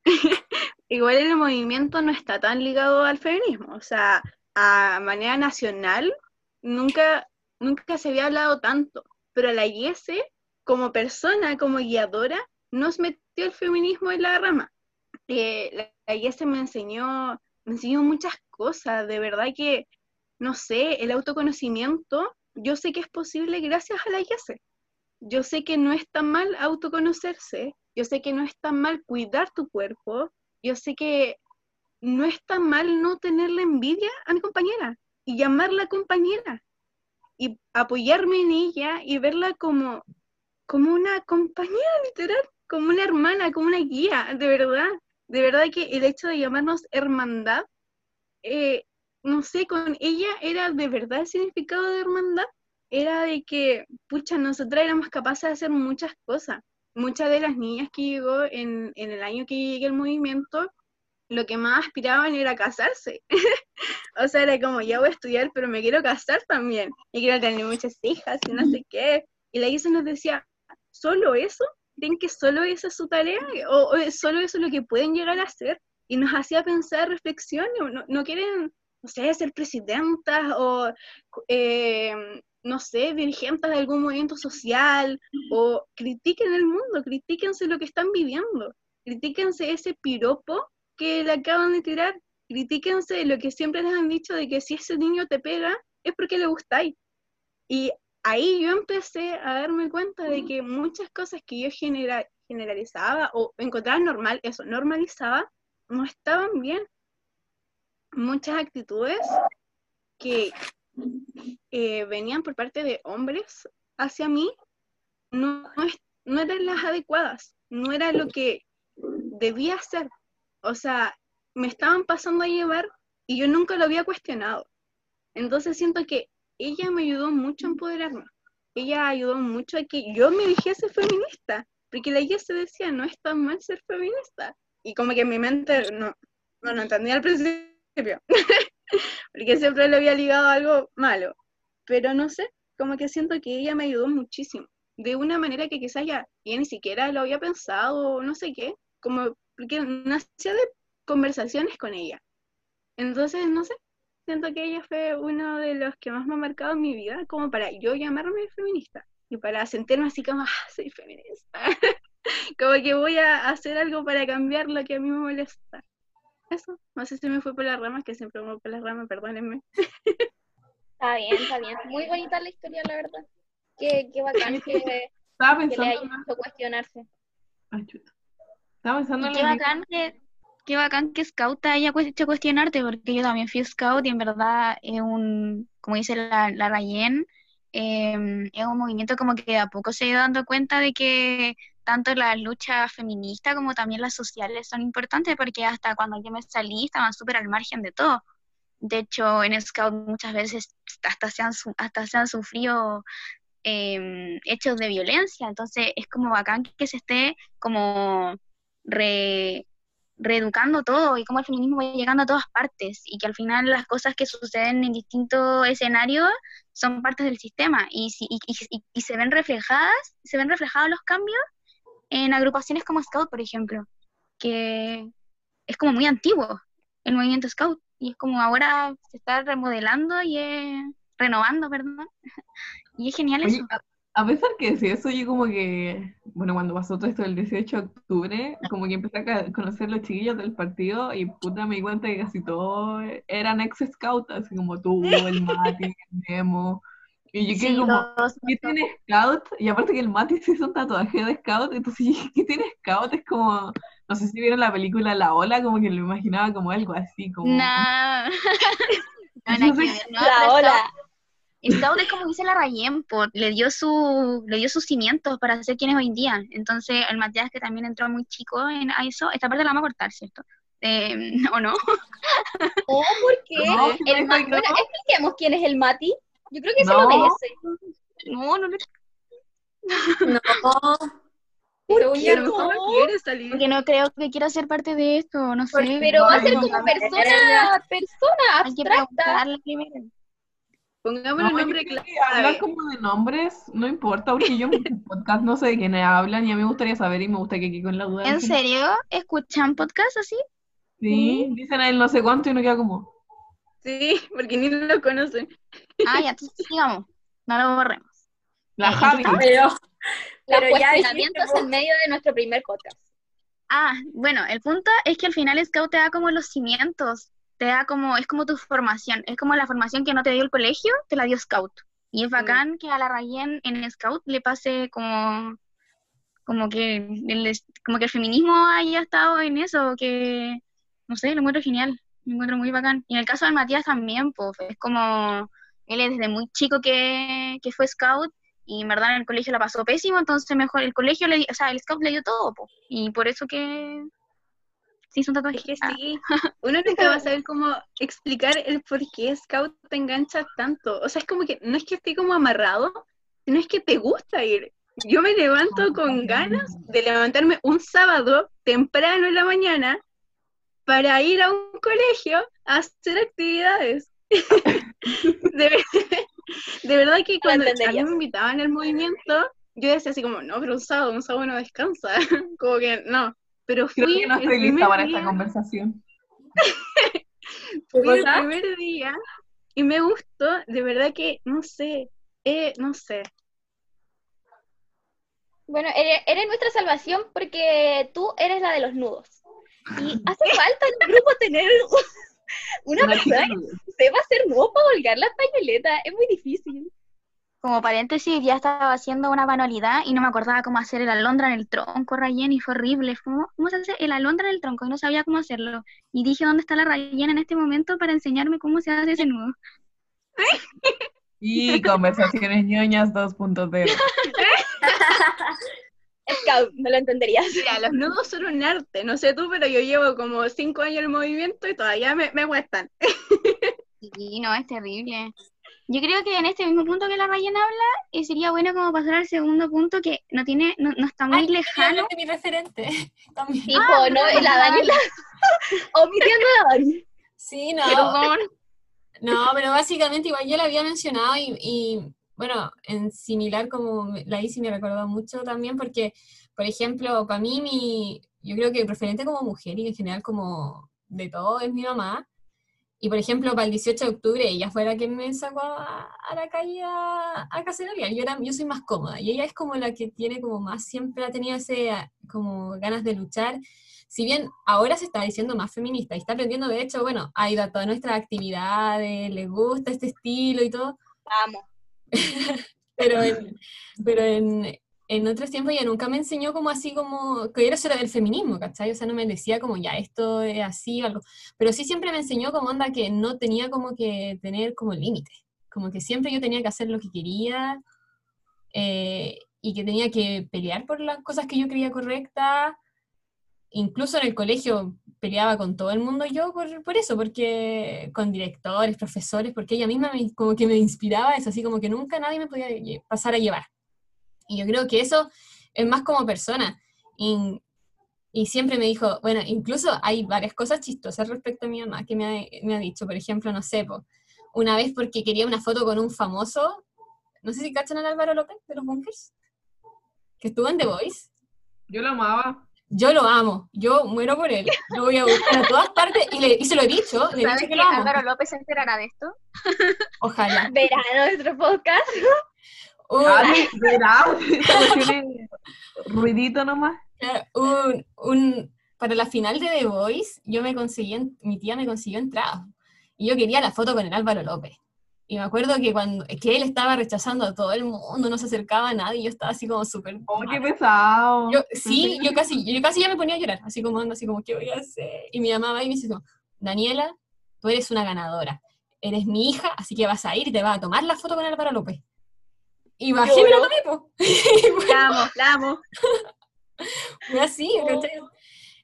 igual en el movimiento no está tan ligado al feminismo. O sea, a manera nacional nunca, nunca se había hablado tanto. Pero la IS, como persona, como guiadora, nos metió el feminismo en la rama. Eh, la, la IS me enseñó, me enseñó muchas cosas, de verdad que, no sé, el autoconocimiento, yo sé que es posible gracias a la IS yo sé que no es tan mal autoconocerse, yo sé que no es tan mal cuidar tu cuerpo, yo sé que no es tan mal no tenerle envidia a mi compañera y llamarla compañera y apoyarme en ella y verla como, como una compañera literal, como una hermana, como una guía, de verdad, de verdad que el hecho de llamarnos hermandad, eh, no sé, con ella era de verdad el significado de hermandad era de que, pucha, nosotras éramos capaces de hacer muchas cosas. Muchas de las niñas que llegó en, en el año que llegué al movimiento, lo que más aspiraban era casarse. o sea, era como, ya voy a estudiar, pero me quiero casar también. Y quiero tener muchas hijas y no sé qué. Y la Isa nos decía, ¿solo eso? ¿Creen que solo esa es su tarea? ¿O, o es solo eso lo que pueden llegar a hacer? Y nos hacía pensar, reflexiones, no, no quieren, no sé, ser presidentas o... eh, no sé, dirigentes de algún movimiento social o critiquen el mundo, critíquense lo que están viviendo, critíquense ese piropo que le acaban de tirar, critíquense lo que siempre les han dicho de que si ese niño te pega es porque le gustáis. Y ahí yo empecé a darme cuenta de que muchas cosas que yo genera- generalizaba o encontraba normal, eso, normalizaba, no estaban bien. Muchas actitudes que eh, venían por parte de hombres hacia mí no, no, eran las adecuadas, no era lo que debía hacer. O sea, me estaban pasando a llevar y yo nunca lo había cuestionado. Entonces siento que ella me ayudó mucho a empoderarme. Ella ayudó mucho a que yo me dijese feminista, porque la ella se decía, no es tan mal ser feminista. Y como que en mi mente no, no lo entendía al principio, porque siempre le había ligado algo malo. Pero no sé, como que siento que ella me ayudó muchísimo, de una manera que quizás ya, ni siquiera lo había pensado, no sé qué, como porque nacía de conversaciones con ella. Entonces, no sé, siento que ella fue uno de los que más me ha marcado en mi vida, como para yo llamarme feminista y para sentirme así como, ah, soy feminista. como que voy a hacer algo para cambiar lo que a mí me molesta. Eso, no sé si me fue por las ramas, que siempre me voy por las ramas, perdónenme. Está bien, está bien. Muy bonita la historia, la verdad. Qué, qué bacán que, Estaba que le pensando haya hecho cuestionarse. Ay, chuta. Estaba pensando en qué bacán que, qué bacán que Scout te haya hecho cuestionarte, porque yo también fui Scout y en verdad es un, como dice la, la Rayen, eh, es un movimiento como que de a poco se ha ido dando cuenta de que tanto las luchas feministas como también las sociales son importantes porque hasta cuando yo me salí estaban súper al margen de todo. De hecho, en Scout muchas veces hasta se han, hasta se han sufrido em, hechos de violencia, entonces es como bacán que se esté como re- reeducando todo y cómo el feminismo va llegando a todas partes y que al final las cosas que suceden en distintos escenarios son partes del sistema y, si, y se ven reflejadas, se ven reflejados los cambios en agrupaciones como Scout, por ejemplo, que es como muy antiguo el movimiento Scout y es como ahora se está remodelando y es- renovando, perdón, y es genial Oye, eso. a, a pesar que sí, eso yo como que, bueno, cuando pasó todo esto del 18 de octubre, como que empecé a conocer los chiquillos del partido y puta me di cuenta que casi todos eran ex scout, así como tú, el Mati, el Nemo. Y yo quedé Sí, como, todos- ¿qué tiene scout? Y aparte que el Mati se hizo un tatuaje de scout, entonces ¿qué tiene scout? Es como, no sé si vieron la película La Ola, como que lo imaginaba como algo así, como... Nah. No, nada que Entonces, ver, no, La ola. Scout- Scout es como dice la Rayen, po, le dio su, le dio sus cimientos para ser quien es hoy en día. Entonces, el Matías que también entró muy chico en a eso, esta parte la vamos a cortar, ¿cierto? Eh, ¿O no? Oh, ¿por qué? No, El no, Ma- no. Bueno, expliquemos quién es el Mati. Yo creo que se No. lo merece. No, no, no, No. A lo mejor no quiere salir. porque no creo que quiera ser parte de esto, no sé. Pero va a ser no, como no. persona, persona Hay que abstracta. preguntarle primero. Pongámosle No, nombre que clave. hablar como de nombres no importa, porque yo en mi podcast no sé de quiénes hablan y a mí me gustaría saber y me gusta que aquí con la duda. ¿En serio? ¿Escuchan podcast así? Sí, dicen el no sé cuánto y uno queda como. Sí, porque ni lo conocen. Ah, ya, entonces sigamos. No lo borremos. La Javi. Pero, Los pero ya cuestionamientos dijiste, en medio de nuestro primer podcast. Ah, bueno, el punto es que al final Scout te da como los cimientos, te da como, es como tu formación, es como la formación que no te dio el colegio, te la dio Scout. Y es bacán que a la Rayen en Scout le pase como, como que el, como que el feminismo haya estado en eso, que, no sé, lo encuentro genial, lo encuentro muy bacán. Y en el caso de Matías también, pues, es como, él es desde muy chico que, que fue Scout, y en verdad en el colegio la pasó pésimo, entonces mejor el colegio le, o sea, el scout le dio todo, po. y por eso que se hizo un tatuaje. Es que Ah, sí, uno nunca va a saber cómo explicar el por qué Scout te engancha tanto. O sea, es como que no es que esté como amarrado, sino es que te gusta ir. Yo me levanto con ganas de levantarme un sábado temprano en la mañana para ir a un colegio a hacer actividades. De, ver- de verdad que cuando a mí me invitaban al movimiento, yo decía así como, no, pero un sábado, un sábado no descansa. Como que no. Pero fui Creo que no el estoy lista primer para día- esta conversación. Fui el primer día y me gustó, de verdad que, no sé, eh, no sé. Bueno, eres, eres nuestra salvación porque tú eres la de los nudos. Y hace falta en el grupo tener una persona que sepa hacer nudos para holgar la pañoleta. Es muy difícil. Como paréntesis, ya estaba haciendo una manualidad y no me acordaba cómo hacer el alondra en el tronco, Rayen, y fue horrible. Fue como, ¿cómo se hace el alondra en el tronco? Y no sabía cómo hacerlo. Y dije, ¿dónde está la Rayen en este momento para enseñarme cómo se hace ese nudo? Y conversaciones ñoñas 2.0. Scout, no lo entenderías. Mira, los nudos son un arte, no sé tú, pero yo llevo como cinco años en el movimiento y todavía me, me cuestan. Sí, no, es terrible. Yo creo que en este mismo punto que la Rayen habla, eh, sería bueno como pasar al segundo punto que no tiene, no, no está muy Ay, quería lejano. de mi referente. También. Tipo, ¿no? La Dani la... Omitiendo a la Dani. Sí, no. Perdón. No, pero básicamente igual yo la había mencionado y, y, bueno, en similar como la Isi me recordó mucho también porque, por ejemplo, para mí, mi, yo creo que el referente como mujer y en general como de todo es mi mamá. Y por ejemplo, para el 18 de octubre ella fue la que me sacó a, la calle a, a. Yo, era, yo soy más cómoda y ella es como la que tiene como más, siempre ha tenido ese ah, como ganas de luchar. Si bien ahora se está diciendo más feminista y está aprendiendo, de hecho, bueno, ha ido a todas nuestras actividades, le gusta este estilo y todo, Vamos. pero en, pero en, en otros tiempos ella nunca me enseñó como así como, que era eso era del feminismo, ¿cachai? O sea, no me decía como ya esto es así o algo, pero sí siempre me enseñó como onda que no tenía como que tener como límites, como que siempre yo tenía que hacer lo que quería, eh, y que tenía que pelear por las cosas que yo creía correctas. Incluso en el colegio peleaba con todo el mundo yo por, por eso, porque con directores, profesores, porque ella misma me- como que me inspiraba, es así como que nunca nadie me podía pasar a llevar. Y yo creo que eso es más como persona. Y, y siempre me dijo, bueno, incluso hay varias cosas chistosas respecto a mi mamá que me ha, me ha dicho, por ejemplo, no sé, po, una vez porque quería una foto con un famoso, no sé si cachan al Álvaro López de los Bunkers, que estuvo en The Voice. Yo lo amaba. Yo lo amo, yo muero por él, lo voy a buscar a todas partes y, le, y se lo he dicho, le he ¿Sabes dicho que que lo amo. Álvaro López se enterará de esto? Ojalá. Verá nuestro podcast. Un- Dani, verá, es ruidito nomás. Un, un- para la final de The Voice, yo me conseguí, en- mi tía me consiguió entradas. Y yo quería la foto con el Álvaro López. Y me acuerdo que cuando que él estaba rechazando a todo el mundo, no se acercaba a nadie, yo estaba así como súper... Oh, qué pesado. Yo, sí, yo casi, yo casi ya me ponía a llorar, así como ando, así como, ¿qué voy a hacer? Y mi mamá va y me dice, como, Daniela, tú eres una ganadora, eres mi hija, así que vas a ir y te vas a tomar la foto con Álvaro López. Y bajé y me la tomé, po. La amo, la amo. Fue así, ¿cachai?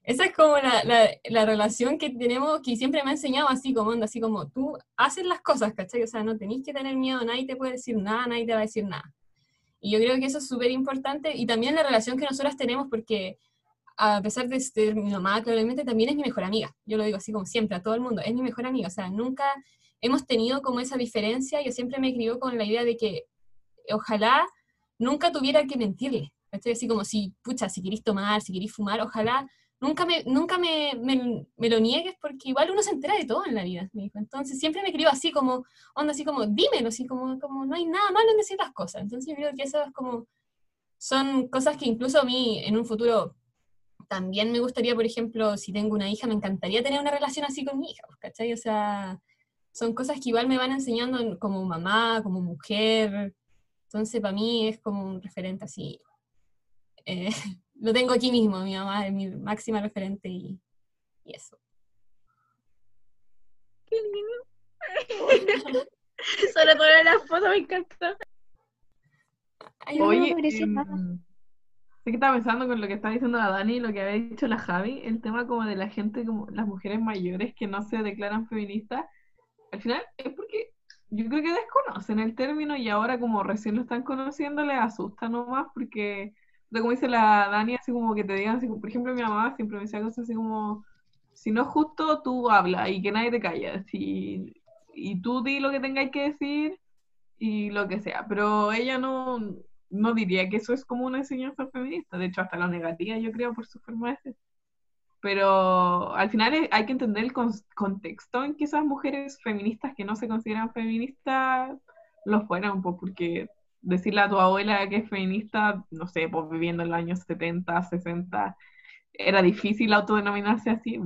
Esa es como la, la, la relación que tenemos, que siempre me ha enseñado así como onda, así como tú haces las cosas, ¿cachai? O sea, no tenéis que tener miedo, nadie te puede decir nada, nadie te va a decir nada. Y yo creo que eso es súper importante y también la relación que nosotras tenemos porque a pesar de ser mi mamá, claramente también es mi mejor amiga. Yo lo digo así como siempre, a todo el mundo, es mi mejor amiga. O sea, nunca hemos tenido como esa diferencia, yo siempre me crió con la idea de que ojalá nunca tuviera que mentirle. ¿cachai? Así como si, pucha, si queréis tomar, si queréis fumar, ojalá nunca me, nunca me, me, lo niegues porque igual uno se entera de todo en la vida, me dijo. Entonces siempre me crió así como, onda así como, dímelo, así como, como no hay nada malo en decir las cosas. Entonces yo creo que eso es como, son cosas que incluso a mí en un futuro también me gustaría, por ejemplo, si tengo una hija, me encantaría tener una relación así con mi hija, pues, ¿cachai? O sea, son cosas que igual me van enseñando en- como mamá, como mujer. Entonces, para mí es como un referente así. eh, lo tengo aquí mismo, mi mamá es mi máxima referente y, y eso. Sobre todo en la foto me encantó. Ay, no, Oye, nada. sé que estaba pensando con lo que está diciendo la Dani y lo que había dicho la Javi, el tema como de la gente, como las mujeres mayores que no se declaran feministas, al final es porque yo creo que desconocen el término y ahora como recién lo están conociendo les asusta nomás porque, o sea, como dice la Dani, así como que te digan, así por ejemplo mi mamá siempre me decía cosas así como, si no es justo, tú habla y que nadie te calla, si, y tú di lo que tengáis que decir y lo que sea, pero ella no, no diría que eso es como una enseñanza feminista, de hecho hasta la negativa yo creo por su forma de ser. Pero al final hay que entender el con- contexto en que esas mujeres feministas que no se consideran feministas lo fueron, pues porque decirle a tu abuela que es feminista, no sé, pues viviendo en los años 70, 60, era difícil autodenominarse así.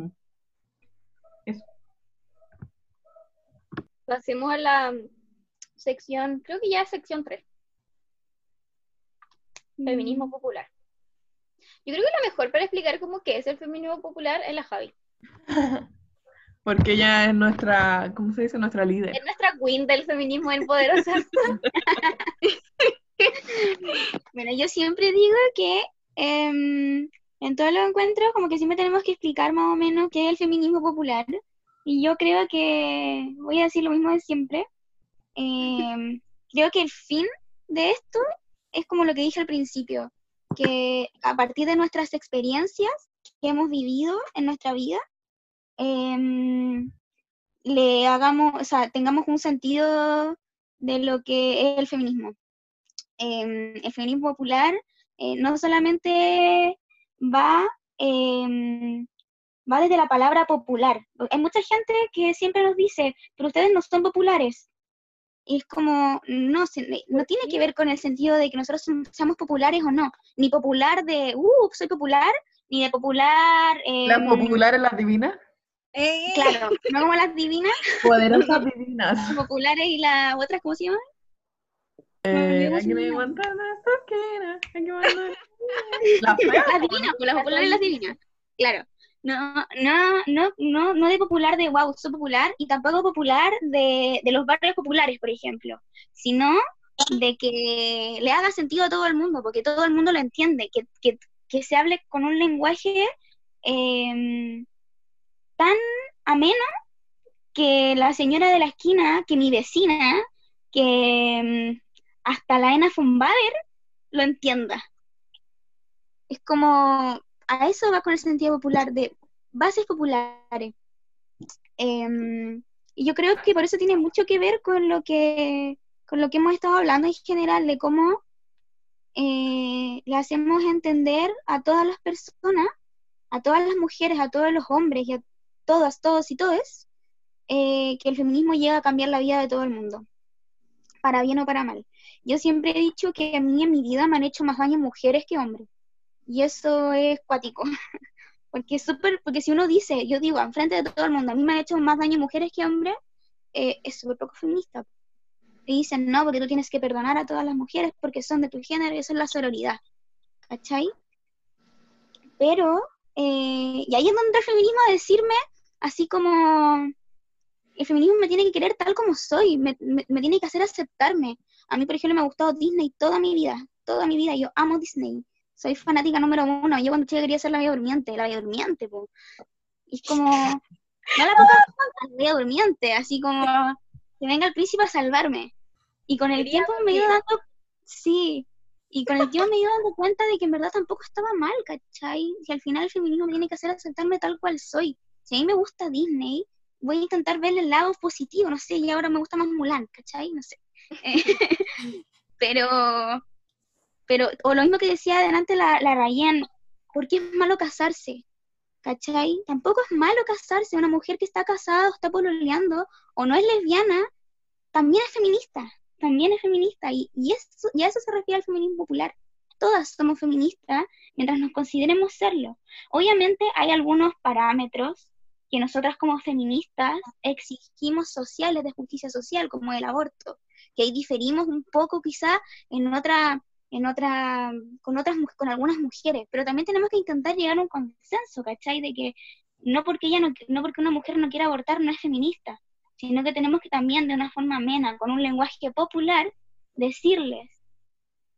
Pasemos a la sección, creo que ya es sección 3, feminismo popular. Yo creo que la mejor para explicar cómo que es el feminismo popular es la Javi. Porque ella es nuestra, ¿cómo se dice? Nuestra líder. Es nuestra queen del feminismo en poderosa. Bueno, yo siempre digo que em, en todos los encuentros como que siempre tenemos que explicar más o menos qué es el feminismo popular. Y yo creo que voy a decir lo mismo de siempre. Em, creo que el fin de esto es como lo que dije al principio, que a partir de nuestras experiencias que hemos vivido en nuestra vida, em, le hagamos, o sea, tengamos un sentido de lo que es el feminismo em, el feminismo popular eh, no solamente va, em, va desde la palabra popular. Hay mucha gente que siempre nos dice, pero ustedes no son populares. Y es como, no, se- no tiene que ver con el sentido de que nosotros seamos populares o no. Ni popular de, uh, soy popular, ni de popular... Las em, populares, las divinas. Claro, no como las divinas, Poderosas divinas. las populares y las otras, ¿cómo se llaman? Eh, La fea, Las divinas, pues las populares las divinas. Claro. No, no, no, no, no de popular de wow, soy popular, y tampoco popular de, de los barrios populares, por ejemplo, sino de que le haga sentido a todo el mundo, porque todo el mundo lo entiende, que, que, que se hable con un lenguaje em, tan ameno que la señora de la esquina, que mi vecina, que em, hasta la Ena Fumbader lo entienda. Es como, a eso va con el sentido popular, de bases populares. Em, y yo creo que por eso tiene mucho que ver con lo que, con lo que hemos estado hablando en general, de cómo eh, le hacemos entender a todas las personas, a todas las mujeres, a todos los hombres y a todas, todos y todes, eh, que el feminismo llega a cambiar la vida de todo el mundo, para bien o para mal. Yo siempre he dicho que a mí en mi vida me han hecho más daño mujeres que hombres. Y eso es cuático. porque es súper, porque si uno dice, yo digo, enfrente de todo el mundo, a mí me han hecho más daño mujeres que hombres, eh, es súper poco feminista. Y dicen, no, porque tú tienes que perdonar a todas las mujeres porque son de tu género y eso es la sororidad. ¿Cachai? Pero, eh, y ahí es donde el feminismo a decirme, así como, el feminismo me tiene que querer tal como soy, me, me tiene que hacer aceptarme. A mí, por ejemplo, me ha gustado Disney toda mi vida, toda mi vida, yo amo Disney soy fanática número uno. Yo cuando chica quería ser la Bella Durmiente, la Bella Durmiente, po. Y es como, no la la Bella Durmiente, así como, que venga el príncipe a salvarme. Y con el tiempo me he ido dando, sí, y con el tiempo me he ido dando cuenta de que en verdad tampoco estaba mal, ¿cachai? Si al final el feminismo tiene que hacer aceptarme tal cual soy. Si a mí me gusta Disney, voy a intentar verle el lado positivo, no sé, y ahora me gusta más Mulan, ¿cachai? No sé. pero pero, o lo mismo que decía adelante la, la Ryan, ¿por qué es malo casarse? ¿Cachai? Tampoco es malo casarse. Una mujer que está casada o está pololeando o no es lesbiana, también es feminista. También es feminista. Y, y, eso, y a eso se refiere al feminismo popular. Todas somos feministas mientras nos consideremos serlo. Obviamente hay algunos parámetros que nosotras como feministas exigimos sociales de justicia social, como el aborto, que ahí diferimos un poco quizá en otra en otra, con otras, con algunas mujeres, pero también tenemos que intentar llegar a un consenso, ¿cachai? De que no porque ella no, no porque una mujer no quiera abortar no es feminista, sino que tenemos que también de una forma amena, con un lenguaje popular, decirles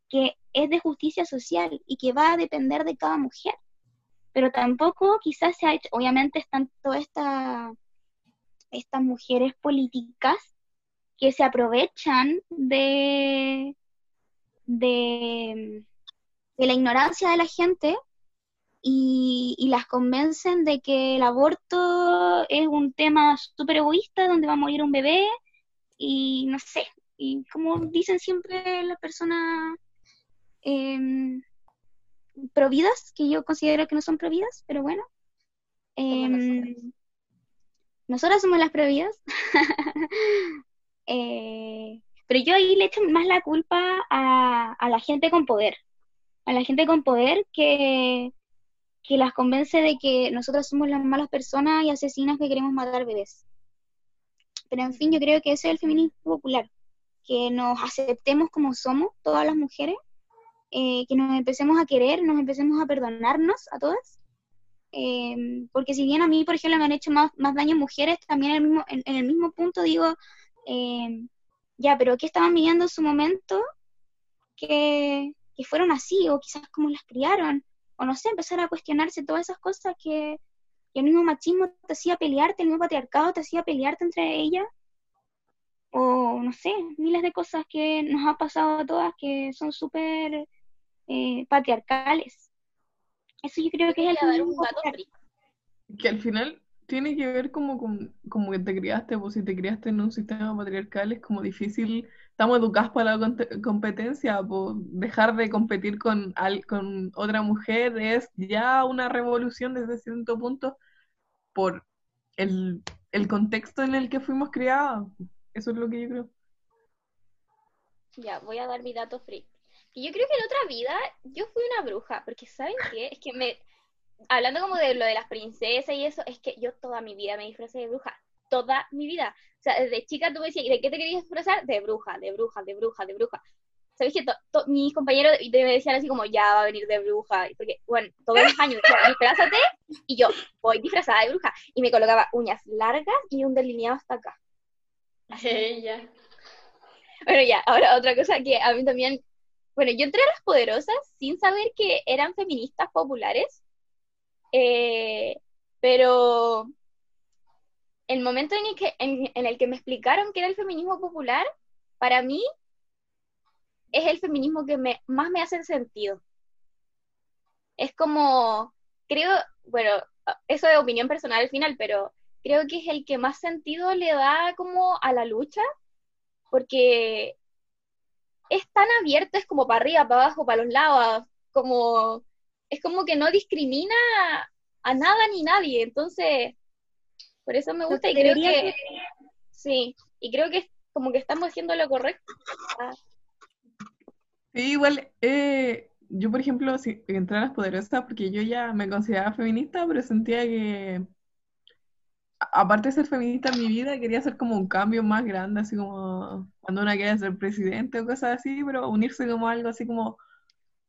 que es de justicia social y que va a depender de cada mujer. Pero tampoco quizás se ha hecho, obviamente están todas esta, estas mujeres políticas que se aprovechan de, de, la ignorancia de la gente y, las convencen de que el aborto es un tema súper egoísta donde va a morir un bebé y no sé, y como dicen siempre las personas eh, providas, que yo considero que no son providas, pero bueno. Eh, nosotras somos las providas. eh, pero yo ahí le echo más la culpa a, la gente con poder, a la gente con poder que, que las convence de que nosotras somos las malas personas y asesinas que queremos matar bebés. Pero en fin, yo creo que ese es el feminismo popular, que nos aceptemos como somos, todas las mujeres, eh, que nos empecemos a querer, nos empecemos a perdonarnos a todas. Eh, porque si bien a mí, por ejemplo, me han hecho más, más daño mujeres, también en el mismo, en, el mismo punto digo, eh, ya, pero ¿qué estaban viviendo en su momento que, fueron así? O quizás cómo las criaron, o no sé, empezar a cuestionarse todas esas cosas que, el mismo machismo te hacía pelearte, el mismo patriarcado te hacía pelearte entre ellas, o no sé, miles de cosas que nos ha pasado a todas que son súper eh, patriarcales. Eso yo creo que es el... Que al final tiene que ver como, como que te criaste, pues si te criaste en un sistema patriarcal es como difícil, estamos educados para la competencia, pues dejar de competir con, con otra mujer es ya una revolución desde cierto punto por el, el contexto en el que fuimos criados. Eso es lo que yo creo. Ya, voy a dar mi dato free. Y yo creo que en otra vida yo fui una bruja, porque ¿saben qué? Es que me, hablando como de lo de las princesas y eso, es que yo toda mi vida me disfrazé de bruja. Toda mi vida. O sea, desde chica tú me decías, ¿de qué te querías disfrazar? De bruja, de bruja, de bruja, de bruja. ¿Sabes que mis compañeros me decían así como, ya va a venir de bruja? Porque, bueno, todos los años, disfrazate, y yo voy disfrazada de bruja. Y me colocaba uñas largas y un delineado hasta acá. Ella. Bueno, ya, ahora otra cosa que a mí también, bueno, yo entré a las poderosas sin saber que eran feministas populares, eh, pero el momento en el, que, me explicaron que era el feminismo popular, para mí es el feminismo que me, más me hace sentido. Es como, creo, bueno, eso de opinión personal al final, pero creo que es el que más sentido le da como a la lucha, porque es tan abierto, es como para arriba, para abajo, para los lados, como es como que no discrimina a nada ni nadie, entonces por eso me gusta y creo debería que sí, y creo que es como que estamos haciendo lo correcto. Ah, Sí, igual, eh, yo por ejemplo, si entré a las poderosas porque yo ya me consideraba feminista, pero sentía que, aparte de ser feminista en mi vida, quería hacer como un cambio más grande, así como cuando una quiere ser presidente o cosas así, pero unirse como algo así como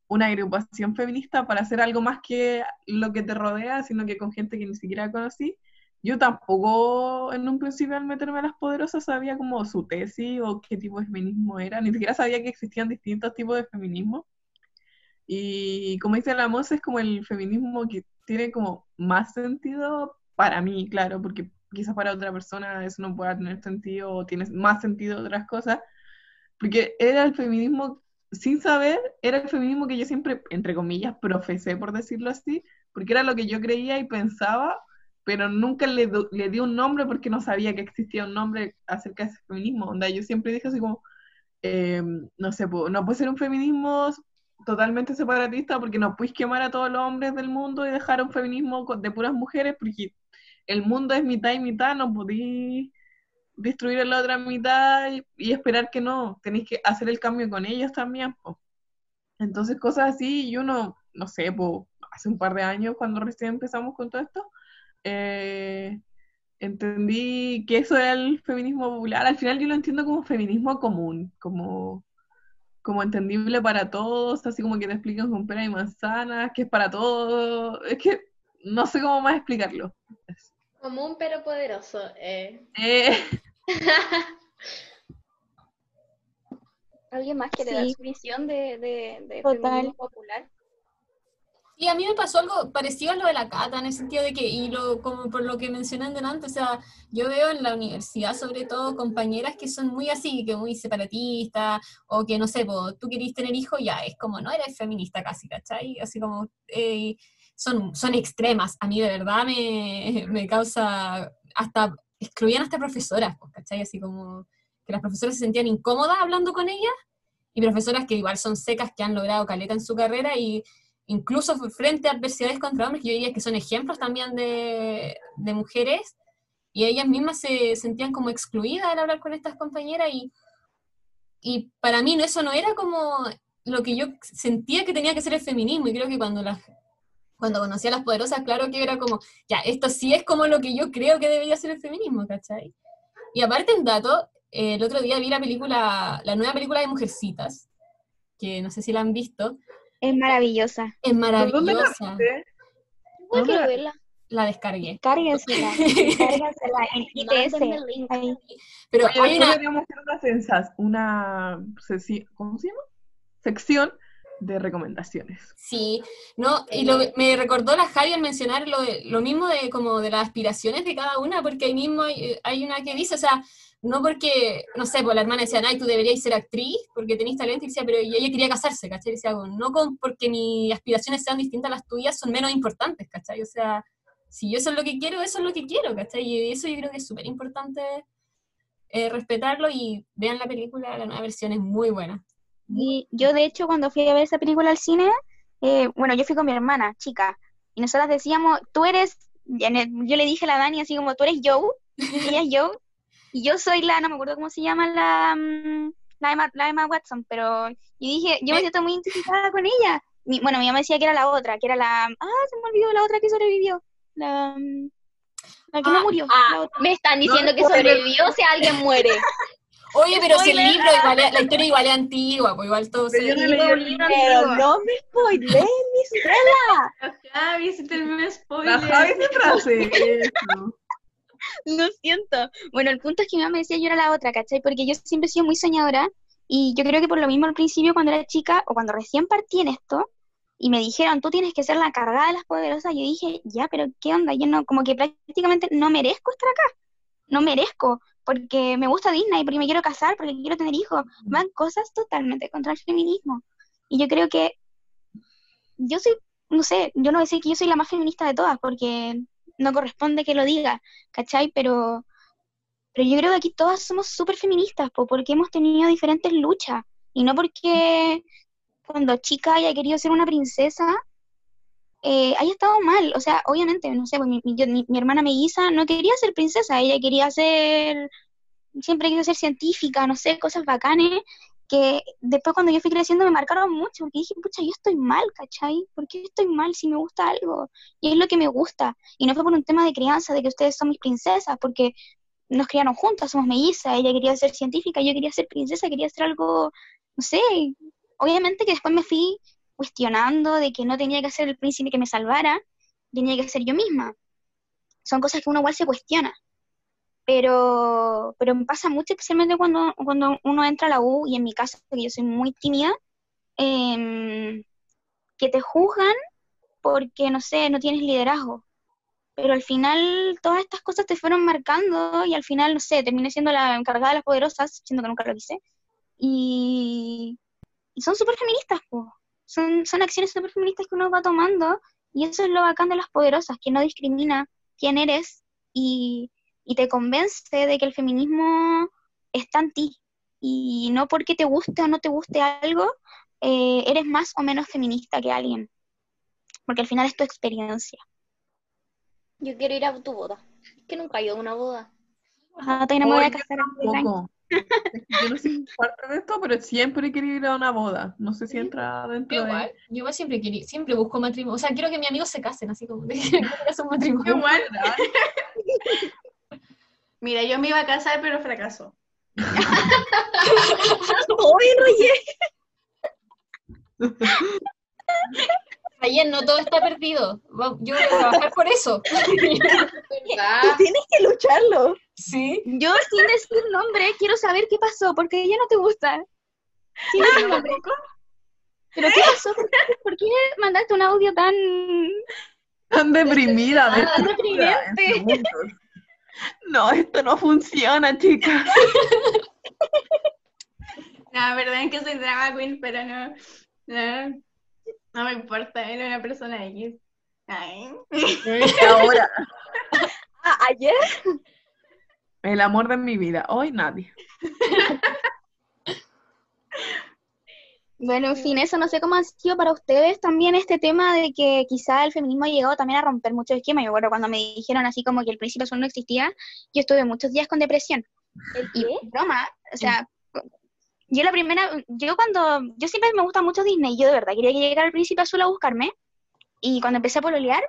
una agrupación feminista para hacer algo más que lo que te rodea, sino que con gente que ni siquiera conocí. Yo tampoco en un principio al meterme a las poderosas sabía como su tesis o qué tipo de feminismo era, ni siquiera sabía que existían distintos tipos de feminismo. Y como dice la Mose, es como el feminismo que tiene como más sentido para mí, claro, porque quizás para otra persona eso no pueda tener sentido o tiene más sentido otras cosas, porque era el feminismo, sin saber, era el feminismo que yo siempre, entre comillas, profesé, por decirlo así, porque era lo que yo creía y pensaba, pero nunca le, le di un nombre porque no sabía que existía un nombre acerca de ese feminismo. Onda, yo siempre dije así como, eh, no sé, no puede ser un feminismo totalmente separatista porque no puedes quemar a todos los hombres del mundo y dejar un feminismo de puras mujeres porque el mundo es mitad y mitad, no podéis destruir la otra mitad y, esperar que no, tenéis que hacer el cambio con ellos también. Entonces cosas así, y uno, no sé, hace un par de años cuando recién empezamos con todo esto, eh, entendí que eso era el feminismo popular. Al final yo lo entiendo como feminismo común, como, como entendible para todos, así como que te explican con pera y manzanas, que es para todos. Es que no sé cómo más explicarlo. Común pero poderoso. eh. Eh, ¿Alguien más quiere Sí. dar su visión de, de, de feminismo popular? Y a mí me pasó algo parecido a lo de la Cata, en el sentido de que, y lo, como por lo que mencioné delante, o sea, yo veo en la universidad sobre todo compañeras que son muy así, que muy separatistas, o que no sé, po, tú querís tener hijos, ya, es como, no eres feminista casi, ¿cachai? Así como, eh, son, son extremas, a mí de verdad me, me causa, hasta, excluían hasta profesoras, pues, ¿cachai? Así como, que las profesoras se sentían incómodas hablando con ellas, y profesoras que igual son secas, que han logrado caleta en su carrera, y incluso frente a adversidades contra hombres, yo diría que son ejemplos también de, de mujeres, y ellas mismas se sentían como excluidas al hablar con estas compañeras, y, y para mí eso no era como lo que yo sentía que tenía que ser el feminismo, y creo que cuando las cuando conocí a las poderosas, claro que era como, ya, esto sí es como lo que yo creo que debería ser el feminismo, ¿cachai? Y aparte un dato, eh, el otro día vi la película, la nueva película de Mujercitas, que no sé si la han visto, Es maravillosa. es ¿Dónde la maravillosa. No, quiero la- verla. La descargué. Cárguensela. Cárguensela en ITS. Mándenme el link. Ahí. Pero Oye, hay una, deberíamos hacer una sensas, una ¿cómo se llama? Sección de recomendaciones. Sí, no, y lo, me recordó la Javi al mencionar lo, lo mismo de como de las aspiraciones de cada una, porque ahí mismo hay, hay una que dice, o sea, no porque, no sé, pues la hermana decía, ay, tú deberías ser actriz porque tenés talento, y decía, pero ella quería casarse, ¿cachai? Y decía, no con, porque mis aspiraciones sean distintas a las tuyas, son menos importantes, ¿cachai? O sea, si yo eso es lo que quiero, eso es lo que quiero, ¿cachai? Y eso yo creo que es súper importante eh, respetarlo y vean la película, la nueva versión es muy buena. Y yo, de hecho, cuando fui a ver esa película al cine, eh, bueno, yo fui con mi hermana, chica, y nosotras decíamos, tú eres, yo le dije a la Dani así como, tú eres Joe, y ella es Joe, y yo soy la, no me acuerdo cómo se llama la, mm, la, Emma, la Emma Watson, pero, y dije, yo me siento muy identificada con ella. Mi- bueno, mi mamá decía que era la otra, que era la, ah, se me olvidó la otra que sobrevivió, la, mm, la que no murió. la Ah, otra. me están diciendo No, que sobrevivió si alguien muere. Oye, pero si el libro igual la historia igual es antigua, pues igual todo Pero se... yo no leí el libro. Pero no me spoilees, mi Stella. Javi, si terminó La spoiler. Javi eso. Lo siento. Bueno, el punto es que mi mamá me decía yo era la otra, ¿cachai? Porque yo siempre he sido muy soñadora Y yo creo que por lo mismo al principio cuando era chica o cuando recién partí en esto y me dijeron, tú tienes que ser la cargada de las poderosas, yo dije, ya, pero ¿qué onda? Yo no, como que prácticamente no merezco estar acá, no merezco, porque me gusta Disney, porque me quiero casar, porque quiero tener hijos, van cosas totalmente contra el feminismo. Y yo creo que yo soy, no sé, yo no voy a decir que yo soy la más feminista de todas, porque no corresponde que lo diga, ¿cachai? Pero, pero yo creo que aquí todas somos súper feministas, po, porque hemos tenido diferentes luchas, y no porque cuando chica haya querido ser una princesa, eh, haya estado mal. O sea, obviamente, no sé, pues, mi, yo- mi- mi hermana melliza no quería ser princesa, ella quería ser, siempre quiso ser científica, no sé, cosas bacanes, que después cuando yo fui creciendo me marcaron mucho, porque dije, pucha, yo estoy mal, ¿cachai? ¿Por qué estoy mal si me gusta algo? Y es lo que me gusta. Y no fue por un tema de crianza, de que ustedes son mis princesas, porque nos criaron juntas, somos mellizas, ella quería ser científica, yo quería ser princesa, quería ser algo, no sé, obviamente que después me fui cuestionando de que no tenía que ser el príncipe que me salvara, tenía que ser yo misma. Son cosas que uno igual se cuestiona. Pero, pero me pasa mucho, especialmente cuando, cuando uno entra a la U, y en mi caso, que yo soy muy tímida, em, que te juzgan porque, no sé, no tienes liderazgo. Pero al final todas estas cosas te fueron marcando y al final, no sé, terminé siendo la encargada de las poderosas, siendo que nunca lo quise. Y, y son súper feministas, po. Son, son acciones súper feministas que uno va tomando y eso es lo bacán de las poderosas, que no discrimina quién eres y, y te convence de que el feminismo está en ti. Y no porque te guste o no te guste algo, eh, eres más o menos feminista que alguien. Porque al final es tu experiencia. Yo quiero ir a tu boda. Es que nunca he ido a una boda. Ah, todavía no me voy a casar. Tampoco. Yo no soy parte de esto, pero siempre he querido ir a una boda. No sé si entra Yo dentro de... igual, yo igual siempre, querí- siempre busco matrimonio. O sea, quiero que mis amigos se casen, así como de que un matrimonio. Igual. Mira, yo me iba a casar, pero fracasó. Ayer no todo está perdido. Yo voy a trabajar por eso. Tienes que lucharlo. Sí. Yo, sin decir nombre, quiero saber qué pasó, porque ella no te gusta. Sin decir nombre. ¿Pero qué pasó? ¿Por qué, por qué mandaste un audio tan... Tan deprimida, Tan deprimente? segundos. No, esto no funciona, chicas. No, verdad es que soy drama queen, pero no. No, no me importa, era una persona X. Ay. Ahora, Ah, ayer. El amor de mi vida. Hoy nadie. Bueno, en fin, eso no sé cómo ha sido para ustedes también este tema de que quizá el feminismo ha llegado también a romper muchos esquemas. Yo recuerdo cuando me dijeron así como que el príncipe azul no existía, yo estuve muchos días con depresión. ¿El Y broma, o sea, yo la primera, yo cuando, yo siempre me gusta mucho Disney, yo de verdad quería que llegara el príncipe azul a buscarme, y cuando empecé a pololear,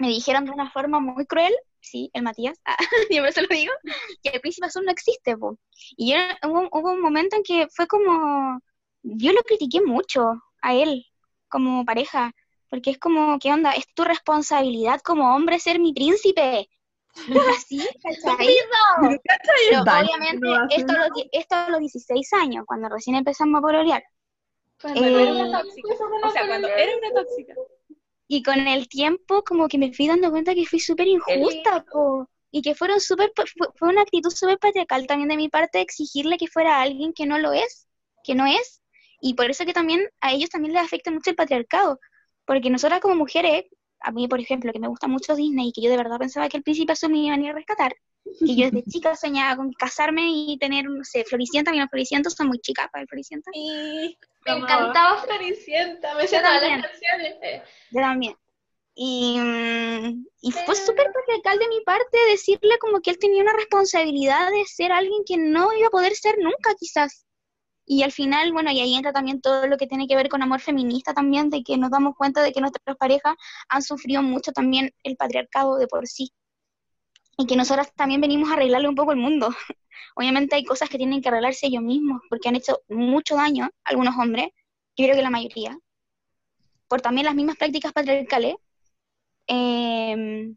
me dijeron de una forma muy cruel, sí, el Matías, ah, por eso lo digo, que el príncipe azul no existe, po. Y yo, hubo, hubo un momento en que fue como, yo lo critiqué mucho a él, como pareja, porque es como, ¿qué onda? Es tu responsabilidad como hombre ser mi príncipe. Así, ¿cachai? Pero, ¿cachai el Pero daño que obviamente esto a, los, die- esto a los 16 años, cuando recién empezamos a pololear. Cuando Eh, era una tóxica. O sea, cuando era una tóxica. Y con el tiempo como que me fui dando cuenta que fui súper injusta, po, y que fueron súper, fue, una actitud súper patriarcal también de mi parte exigirle que fuera alguien que no lo es, que no es, y por eso que también a ellos también les afecta mucho el patriarcado, porque nosotras como mujeres, a mí por ejemplo, que me gusta mucho Disney y que yo de verdad pensaba que el príncipe azul me iba a venir a rescatar, que yo desde chica soñaba con casarme y tener, no sé, Floricienta, mira, Floricienta son muy chicas para el Floricienta. Y Me encantaba Floricienta, me sé todas las canciones. Yo también. Y, mm, y fue súper patriarcal de mi parte decirle como que él tenía una responsabilidad de ser alguien que no iba a poder ser nunca, quizás. Y al final, bueno, y ahí entra también todo lo que tiene que ver con amor feminista también, de que nos damos cuenta de que nuestras parejas han sufrido mucho también el patriarcado de por sí. Y que nosotras también venimos a arreglarle un poco el mundo. Obviamente hay cosas que tienen que arreglarse ellos mismos, porque han hecho mucho daño algunos hombres, yo creo que la mayoría, por también las mismas prácticas patriarcales. Em,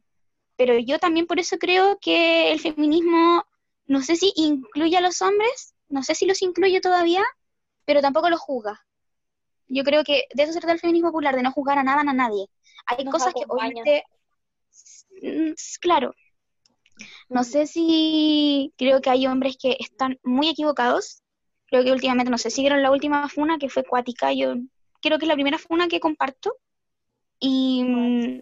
pero yo también por eso creo que el feminismo, no sé si incluye a los hombres, no sé si los incluye todavía, pero tampoco los juzga. Yo creo que de eso se trata el feminismo popular, de no juzgar a nada, a nadie. Hay Nos cosas que obviamente, mm, claro, no sé si creo que hay hombres que están muy equivocados. Creo que últimamente, no sé, siguieron la última funa que fue cuática. Yo creo que es la primera funa que comparto. Y mm,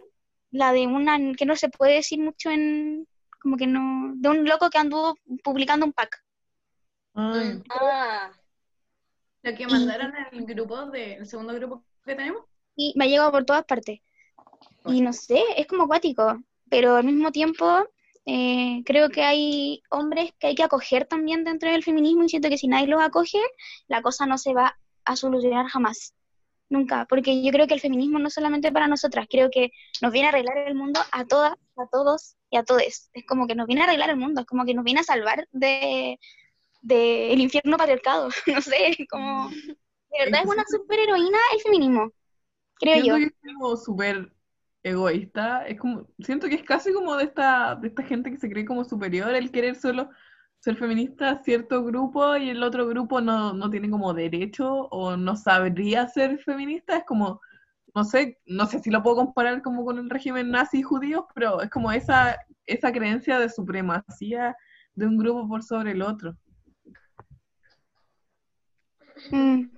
la de una que no se puede decir mucho en, como que no, de un loco que anduvo publicando un pack. Ay, Ah, Lo que mandaron en el grupo, de, el segundo grupo que tenemos. Y me ha llegado por todas partes. Y no sé, es como acuático, pero al mismo tiempo eh, creo que hay hombres que hay que acoger también dentro del feminismo y siento que si nadie los acoge, la cosa no se va a solucionar jamás. Nunca, porque yo creo que el feminismo no es solamente para nosotras, creo que nos viene a arreglar el mundo a todas, a todos y a todes. Es como que nos viene a arreglar el mundo, es como que nos viene a salvar de, de el infierno patriarcado, no sé, como de verdad es una superheroína el feminismo, creo yo. Siento que es como súper egoísta. Es como, siento que es casi como de esta, de esta gente que se cree como superior, el querer solo ser feminista a cierto grupo y el otro grupo no, no tiene como derecho o no sabría ser feminista. Es como, no sé, no sé si lo puedo comparar como con el régimen nazi judío, pero es como esa, esa creencia de supremacía de un grupo por sobre el otro. Mm.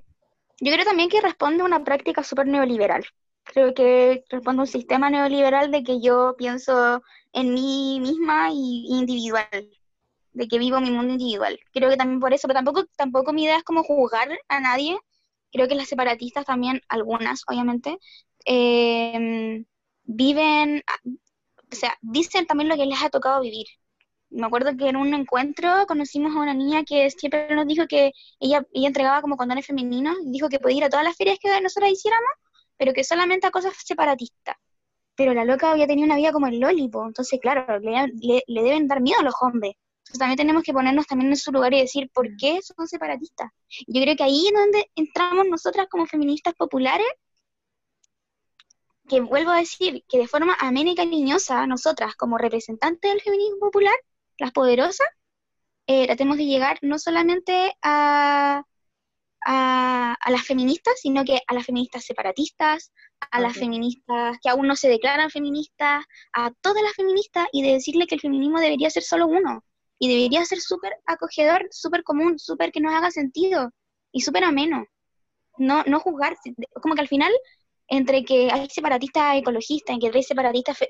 Yo creo también que responde a una práctica súper neoliberal. Creo que responde a un sistema neoliberal de que yo pienso en mí misma y individual, de que vivo mi mundo individual. Creo que también por eso, pero tampoco, tampoco mi idea es como juzgar a nadie. Creo que las separatistas también, algunas, obviamente, eh, viven, o sea, dicen también lo que les ha tocado vivir. Me acuerdo que en un encuentro conocimos a una niña que siempre nos dijo que ella, ella entregaba como condones femeninos dijo que podía ir a todas las ferias que nosotras hiciéramos, pero que solamente a cosas separatistas. Pero la loca había tenido una vida como el Lolipo, entonces claro, le, le- le deben dar miedo a los hombres. Entonces también tenemos que ponernos también en su lugar y decir por qué son separatistas. Yo creo que ahí es donde entramos nosotras como feministas populares, que vuelvo a decir, que de forma amena y cariñosa, nosotras como representantes del feminismo popular, las poderosas, eh, tratemos de llegar no solamente a, a, a las feministas, sino que a las feministas separatistas, a las feministas que aún no se declaran feministas, a todas las feministas y de decirle que el feminismo debería ser solo uno y debería ser súper acogedor, súper común, súper que nos haga sentido y súper ameno. No, no juzgar, como que al final, entre que hay separatistas ecologistas, entre que hay separatistas, eh,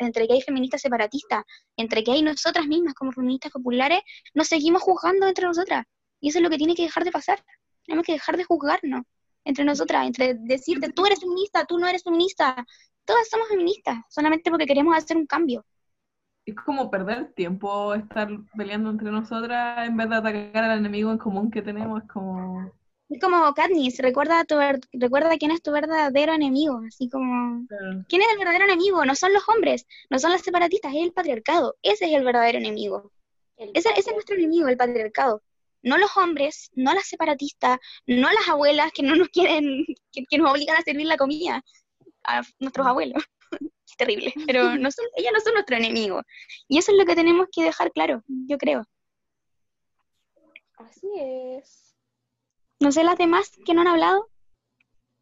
entre que hay feministas separatistas, entre que hay nosotras mismas como feministas populares, nos seguimos juzgando entre nosotras. Y eso es lo que tiene que dejar de pasar. Tenemos que dejar de juzgarnos entre nosotras, entre decirte tú eres feminista, tú no eres feminista. Todas somos feministas, solamente porque queremos hacer un cambio. Es como perder tiempo estar peleando entre nosotras en vez de atacar al enemigo en común que tenemos. Es como. Es como Katniss, recuerda, tu recuerda quién es tu verdadero enemigo, así como... ¿Quién es el verdadero enemigo? No son los hombres, no son las separatistas, es el patriarcado. Ese es el verdadero enemigo. el Ese, ese es nuestro enemigo, el patriarcado. No los hombres, no las separatistas, no las abuelas que no nos quieren, que, que nos obligan a servir la comida a nuestros abuelos. Es terrible, pero no son, ellas no son nuestro enemigo. Y eso es lo que tenemos que dejar claro, yo creo. Así es. No sé las demás que no han hablado,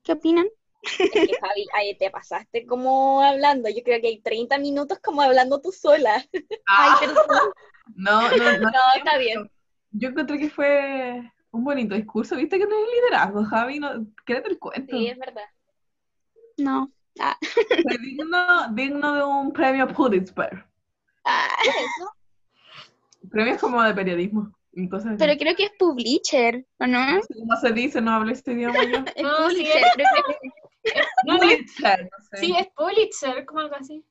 ¿qué opinan? Es que Javi, ahí te pasaste como hablando. Yo creo que hay 30 minutos como hablando tú sola. Ay, perdón. No, no, no. No, está bien. Yo encontré que fue un bonito discurso. ¿Viste que no es liderazgo, Javi? No, quédate el cuento. Sí, es verdad. No. Ah, Fue digno, digno de un premio Pulitzer. ah, ¿Qué es eso? Premios como de periodismo. así. pero creo que es Publisher, ¿o no? No sé cómo se dice, no hablo este idioma yo. Es No, sí, Pulitzer, es- creo que es No, no, Pulitzer, no sé. sí, es Pulitzer, como algo así.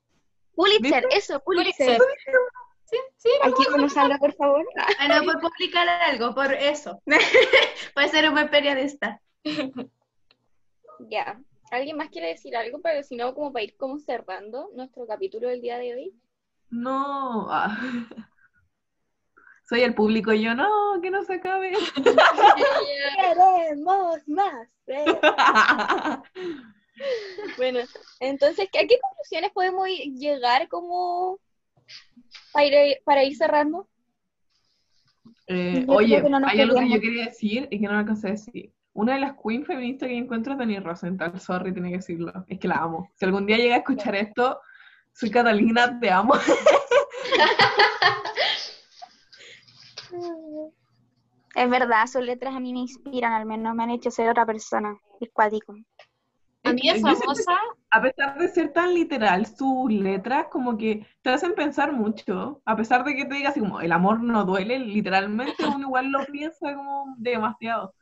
Pulitzer, eso, Pulitzer. Pulitzer. Sí, sí, conocerlo, por favor. Ah, Bueno, por publicar algo, por eso. Puede ser un buen periodista. Ya. ¿Alguien más quiere decir algo? Pero si no, como para ir como cerrando nuestro capítulo del día de hoy. No. ah. Soy el público y yo, no, que no se acabe. Queremos más. eh. Bueno, entonces, ¿a qué conclusiones podemos llegar como para ir, para ir cerrando? Eh, oye, que no hay algo que yo quería decir y que no me alcancé a decir. Una de las queen feministas que encuentro es Dani Rosenthal, sorry, tiene que decirlo. Es que la amo. Si algún día llega a escuchar esto, soy Catalina, te amo. Es verdad, sus letras a mí me inspiran, al menos me han hecho ser otra persona. Es cuático. A mí siento famosa, a pesar de ser tan literal, sus letras como que te hacen pensar mucho. A pesar de que te diga así como, el amor no duele, literalmente uno igual lo piensa como demasiado.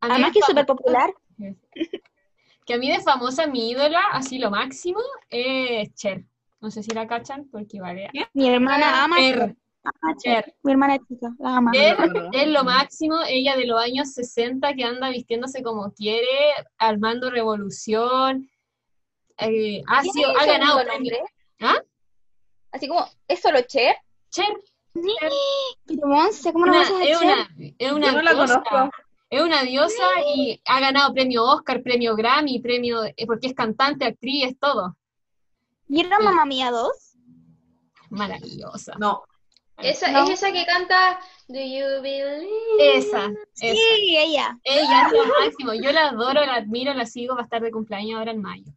Además de que es súper popular. que a mí de famosa mi ídola, así lo máximo, es Cher. No sé si la cachan, porque vale. Mi hermana ama, Cher, ama a Cher. Mi hermana es chica, la ama. Cher es lo máximo, ella de los años 60 que anda vistiéndose como quiere, armando revolución. eh, ha, ¿Tiene sido, ha ganado premios. ¿Ah? Así como, ¿es solo Cher? Cher Pero Monse, ¿cómo no una- vas a es, Cher? una, es una Yo no la diosa. conozco. Es una diosa y ha ganado premio Oscar, premio Grammy, premio eh, porque es cantante, actriz, es todo. ¿Vieron Mamma Mía 2? Maravillosa. No, Esa, No. Es esa que canta Do you believe? Esa, esa. Sí, ella. Ella es lo máximo. Yo la adoro, la admiro, la sigo, va a estar de cumpleaños ahora en mayo.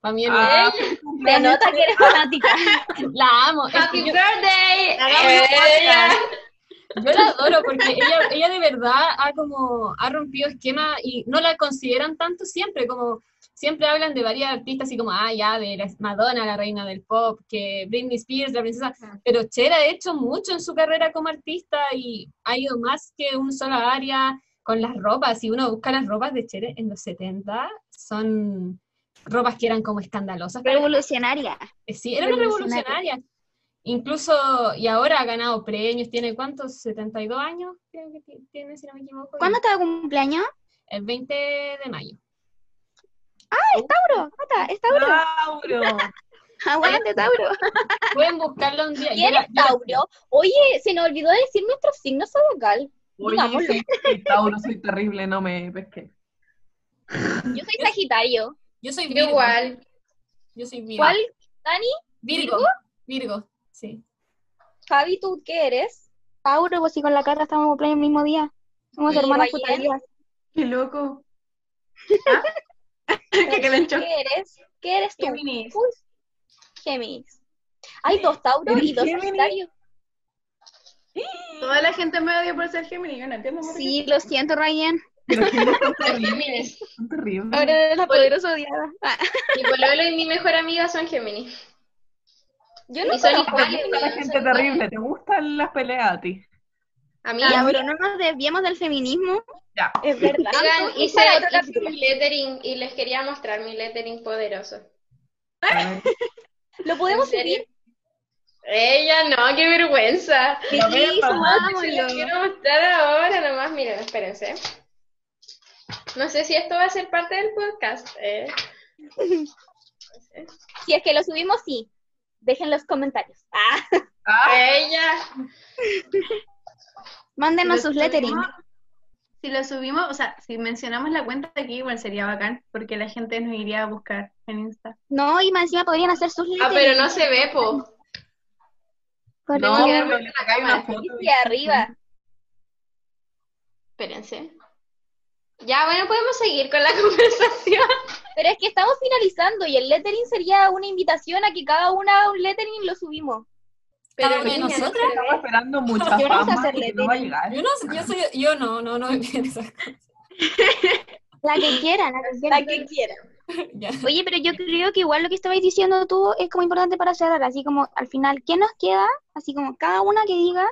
Para mí Ah, Se nota que eres fanática. la amo. Es que Happy yo, birthday. Ella. yo la adoro porque ella, ella de verdad ha como ha rompido esquema y no la consideran tanto siempre, como siempre hablan de varias artistas así como, ah, ya, de Madonna, la reina del pop, que Britney Spears, la princesa, pero Cher ha hecho mucho en su carrera como artista y ha ido más que un solo área con las ropas. Si uno busca las ropas de Cher en los 70, son ropas que eran como escandalosas. Revolucionaria. eh, Sí, era una Revolucionaria. revolucionaria. Incluso, y ahora ha ganado premios, tiene cuántos, 72 años, creo que ti- tiene, si no me equivoco. ¿Cuándo y estaba cumpleaños? El 20 de mayo. Tauro, Cata, es Tauro. Tauro. Aguante, Tauro. Pueden buscarlo un día. Yo ¿Quién la- es yo la- Tauro? Oye, se nos olvidó decir nuestro signo zodiacal. Oye, soy Tauro, soy terrible, no me pesqué. Yo soy Sagitario. Yo soy Yo Virgo. igual. Yo soy Virgo. ¿Cuál, Dani? Virgo. Virgo, sí. Javi, ¿tú qué eres? Tauro, pues si con la Cata estamos cumpleaños el mismo día. Somos ¿Y hermanas putarías. Qué loco. ¿Ah? Que. ¿Qué eres? ¿Qué eres tú? Géminis. Uy, Géminis. Hay dos Tauros ¿Eres y dos Géminis? Sagitarios. Toda la gente me odia por ser Géminis, yo no entiendo por qué. Sí, lo siento, Ryan. Pero. Géminis. Son terribles. Ahora eres la poderosa odiada. Ah, Mi pololo y mi mejor amiga son Géminis. Yo no soy iguales. ¿Te gusta la gente terrible? ¿Te gustan las peleas a ti? A mí. Ya, pero no nos desviemos del feminismo. Ya. Es verdad. Oigan, hice, hice mi lettering y les quería mostrar mi lettering poderoso. ¿Lo podemos subir? Ella no, qué vergüenza. Lo Sí, mamá. Se los quiero mostrar ahora nomás, miren, espérense. No sé si esto va a ser parte del podcast. eh. Si es que lo subimos, sí. Dejen los comentarios. Ah, Ah, Ella. Mándenos Si sus lettering. subimos- Si lo subimos, o sea, si mencionamos la cuenta aquí, igual sería bacán, porque la gente nos iría a buscar en Insta. No, y más encima podrían hacer sus Ah, lettering. pero no se ve, po. Podrían- no, una foto. y arriba. Espérense. Ya, bueno, podemos seguir con la conversación. Pero es que estamos finalizando y el lettering sería una invitación a que cada una haga un lettering y lo subimos. Pero niña, no nosotras. Estamos esperando mucha Yo no sé fama que no va a llegar. Yo no, yo soy, yo no, no, no esas cosas. La que quieran, la que. La que quiera. Ya. Oye, pero yo creo que igual lo que estabais diciendo tú es como importante para cerrar, así como al final, ¿qué nos queda? Así como cada una que diga,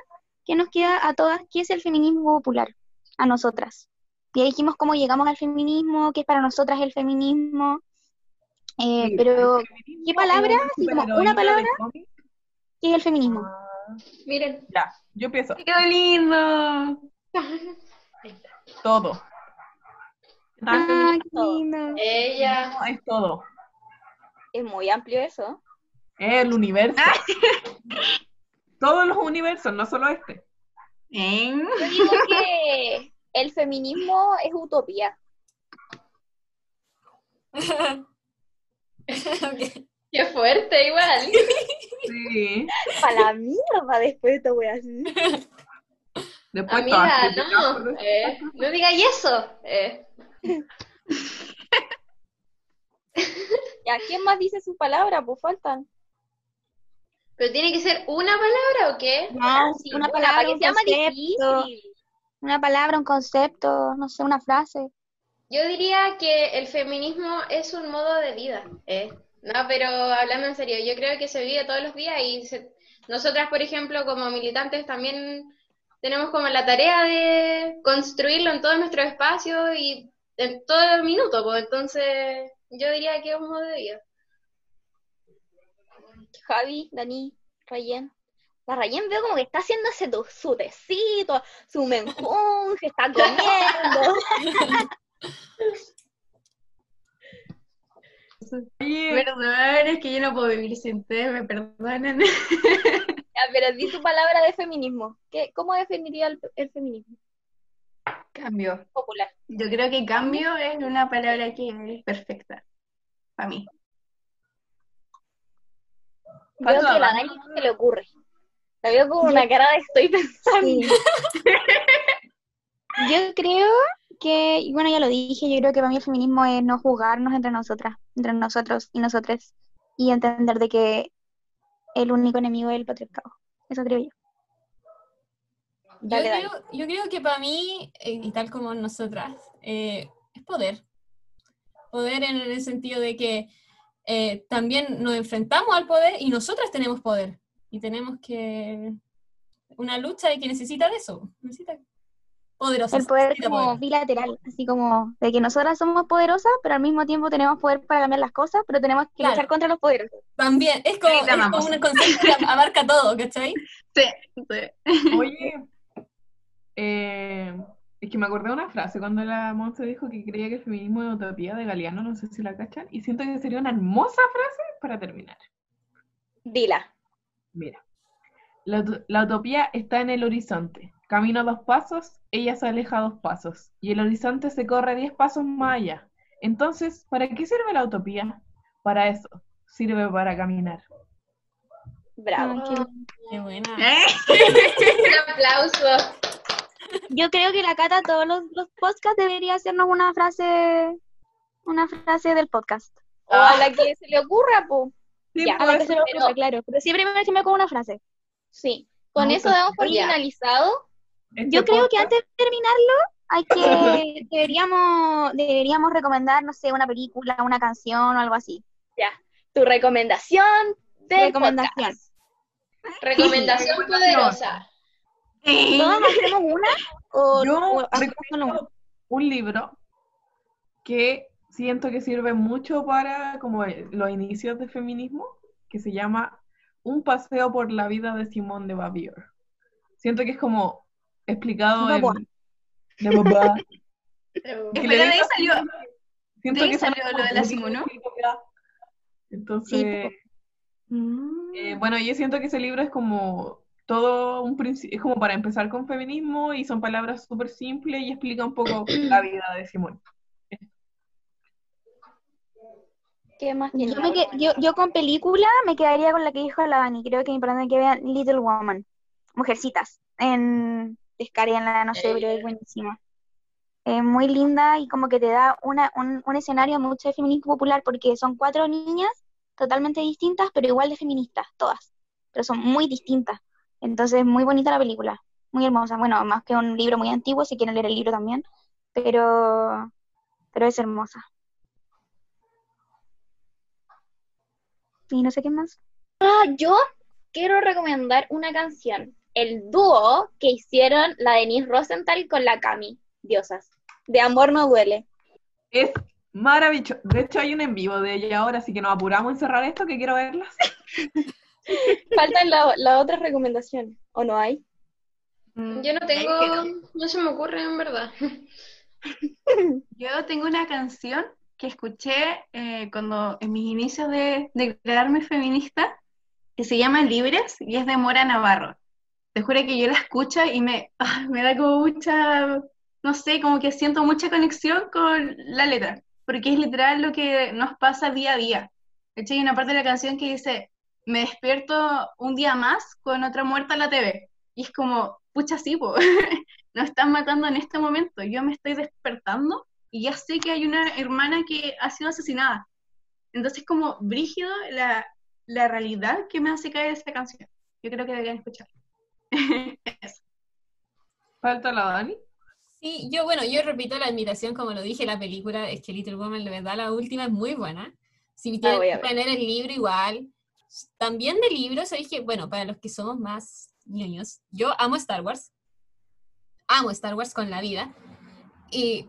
¿qué nos queda a todas? ¿Qué es el feminismo popular? A nosotras. Ya dijimos cómo llegamos al feminismo, qué es para nosotras el feminismo, eh, Sí, pero el feminismo ¿qué palabra? Así como una palabra. cómic. ¿Qué es el feminismo? Ah, Miren. Ya, yo empiezo. ¡Qué lindo! Todo. Ah, qué lindo. Ella. No, es todo. Es muy amplio eso. Es el universo. Todos los universos, no solo este. ¿Eh? Yo digo que el feminismo es utopía. Ok. Qué fuerte, ¿Ah? igual. Sí. Para la mierda después de esta wea así. Después Amiga, no, eh, no digáis eso. eh. ¿Y a quién más dice su palabra? Pues faltan. Pero tiene que ser una palabra o qué? No, Sí, una una, palabra, para que un sea más concepto. difícil. Una palabra, un concepto, no sé, una frase. Yo diría que el feminismo es un modo de vida. eh. No, pero hablando en serio, yo creo que se vive todos los días y se- nosotras, por ejemplo, como militantes también tenemos como la tarea de construirlo en todo nuestro espacio y en todo el minuto, pues entonces yo diría que es un modo de vida. Javi, Dani, Rayen. La Rayen veo como que está haciéndose tu- su tecito, su menjunje, está comiendo. Oye, Perdón, es que yo no puedo vivir sin ustedes, me perdonan. Ya, pero di tu palabra de feminismo. ¿Qué, ¿Cómo definiría el, el feminismo Cambio. popular? Yo creo que cambio es una palabra que es perfecta para mí. Veo Falta que la Dani. Se le ocurre. La veo con una cara de estoy pensando. Yo creo que, y bueno, ya lo dije, yo creo que para mí el feminismo es no juzgarnos entre nosotras, entre nosotros y nosotras, y entender de que el único enemigo es el patriarcado. Eso creo yo. Yo Dale, creo, yo creo que para mí, eh, y tal como nosotras, eh, es poder. Poder en el sentido de que eh, también nos enfrentamos al poder y nosotras tenemos poder. Y tenemos que... Una lucha de que necesita de eso. Necesita poderosa. El poder como poder. bilateral, así como de que nosotras somos poderosas, pero al mismo tiempo tenemos poder para cambiar las cosas, pero tenemos que Claro. luchar contra los poderosos. También, es como, es como un concepto que abarca todo, ¿cachai? Sí, sí. Oye, eh, es que me acordé de una frase cuando la Monse dijo que creía que el feminismo es utopía de Galeano, no sé si la cachan, y siento que sería una hermosa frase para terminar. Dila. Mira, la, la utopía está en el horizonte. Camino dos pasos, ella se aleja dos pasos, y el horizonte se corre diez pasos más allá. Entonces, ¿para qué sirve la utopía? Para eso, sirve para caminar. Bravo. Ah, qué buena. ¿Eh? Un aplauso. Yo creo que la Cata todos los, los podcasts debería hacernos una frase, una frase del podcast. O a la que se le ocurra, po. Sí, Ya, A la que se pero- ocurra, claro. Pero siempre me decime con una frase. Sí. Con No, eso damos por ya. finalizado. Este Yo creo que antes de terminarlo, hay que deberíamos deberíamos recomendar, no sé, una película, una canción o algo así. Tu recomendación del Recomendación. podcast. Recomendación poderosa. ¿Todos hacemos una o, Yo o recomiendo un libro que siento que sirve mucho para como los inicios del feminismo, que se llama Un paseo por la vida de Simone de Beauvoir. Siento que es como explicado De en... Beauvoir. De Beauvoir. Que le de ahí salió. Siento de ahí que salió lo de la Simone, ¿no? Entonces, eh, bueno, yo siento que ese libro es como todo un principio, es como para empezar con feminismo y son palabras súper simples y explica un poco la vida de Simone. ¿Qué más tiene? Yo, me que- yo, yo con película me quedaría con la que dijo la Dani. Creo que es importante que vean Little Woman. Mujercitas. En Descarguenla, no sé, pero es buenísima. Muy linda y como que te da una, un, un escenario mucho de feminismo popular porque son cuatro niñas totalmente distintas, pero igual de feministas, todas. Pero son muy distintas. Entonces, muy bonita la película. Muy hermosa. Bueno, más que un libro muy antiguo, si quieren leer el libro también. Pero, pero es hermosa. Y no sé qué más. Ah, yo quiero recomendar una canción. El dúo que hicieron la Denise Rosenthal con la Cami. Diosas. De amor no duele. Es maravilloso. De hecho, hay un en vivo de ella ahora, así que nos apuramos a cerrar esto, que quiero verlas. Faltan la- las otras recomendaciones. ¿O no hay? Yo no tengo, no se me ocurre en verdad. Yo tengo una canción que escuché eh, cuando en mis inicios de declararme feminista, que se llama Libres y es de Mora Navarro. Te juro que yo la escucho y me, ah, me da como mucha, no sé, como que siento mucha conexión con la letra, porque es literal lo que nos pasa día a día. De hecho, hay una parte de la canción que dice, me despierto un día más con otra muerta en la TV. Y es como, pucha, sí, po, nos están matando en este momento. Yo me estoy despertando y ya sé que hay una hermana que ha sido asesinada. Entonces, como brígido la, la realidad que me hace caer esta canción. Yo creo que deberían escuchar. Eso. ¿Falta la Dani? Sí, yo, bueno, yo repito la admiración, como lo dije, la película es que Little Woman, de verdad, la última es muy buena. Si La tienen que tener el libro igual. También de libros, sabéis que, bueno, para los que somos más ñoños, yo amo Star Wars. Amo Star Wars con la vida. Y,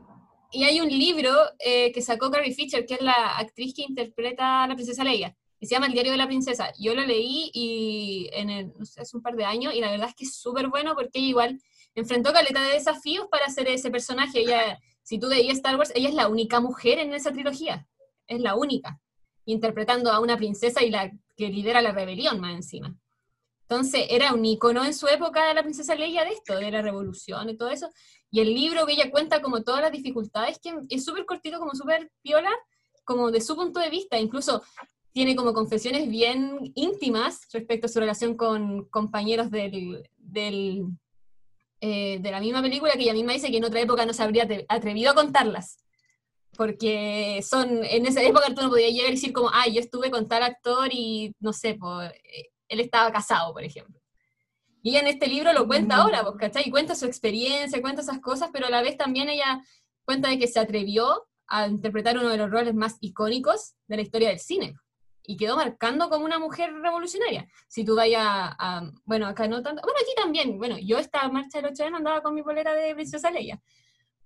y hay un libro eh, que sacó Carrie Fisher, que es la actriz que interpreta a la princesa Leia, se llama El diario de la princesa. Yo lo leí y en el, no sé, hace un par de años, y la verdad es que es súper bueno porque ella igual enfrentó caleta de desafíos para hacer ese personaje. Ella, si tú veías Star Wars, ella es la única mujer en esa trilogía. Es la única. Interpretando a una princesa y la que lidera la rebelión más encima. Entonces, era un icono en su época la princesa Leia de esto, de la revolución y todo eso. Y el libro que ella cuenta como todas las dificultades, que es súper cortito, como súper piola, como de su punto de vista. Incluso tiene como confesiones bien íntimas respecto a su relación con compañeros del, del, eh, de la misma película, que ella misma dice que en otra época no se habría atre- atrevido a contarlas. Porque son, en esa época tú no podías llegar y decir como, ah, yo estuve con tal actor y no sé, pues, eh, él estaba casado, por ejemplo. Y ella en este libro lo cuenta ahora, pues, ¿cachai? Y cuenta su experiencia, cuenta esas cosas, pero a la vez también ella cuenta de que se atrevió a interpretar uno de los roles más icónicos de la historia del cine. Y quedó marcando como una mujer revolucionaria. Si tú vayas a, a- bueno, acá no tanto, bueno, aquí también, bueno, yo esta marcha del 8 de andaba con mi polera de Princesa Leia,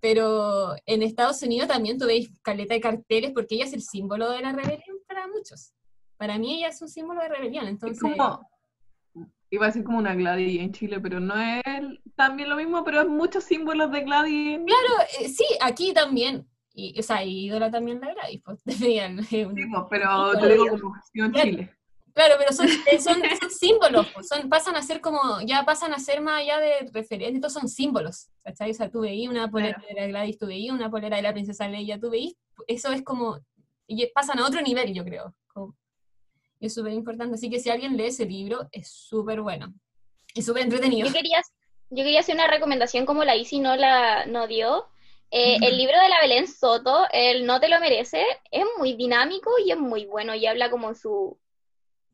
pero en Estados Unidos también tú veis caleta de carteles porque ella es el símbolo de la rebelión para muchos. Para mí ella es un símbolo de rebelión, Es entonces... como, iba a decir como una Gladys en Chile, pero no es también lo mismo, pero es muchos símbolos de Gladys. Claro, eh, sí, aquí también. Y, o sea, y ídola también la Gladys, pues, tenían, eh, un- Sí, pero te digo como Claro. Chile. Claro, pero son, eh, son, son símbolos, pues, son, pasan a ser como, ya pasan a ser más allá de referentes, estos son símbolos, ¿cachai? O sea, tú veías una polera de la Gladys, tú veías una polera de la princesa Leia, tú veías, eso es como, y pasan a otro nivel, yo creo. como- y es súper importante, así que si alguien lee ese libro, es súper bueno, y súper entretenido. Yo quería, yo quería hacer una recomendación como la Isi no la no dio. Eh, el libro de la Belén Soto, el No te lo merece, es muy dinámico y es muy bueno y habla como su,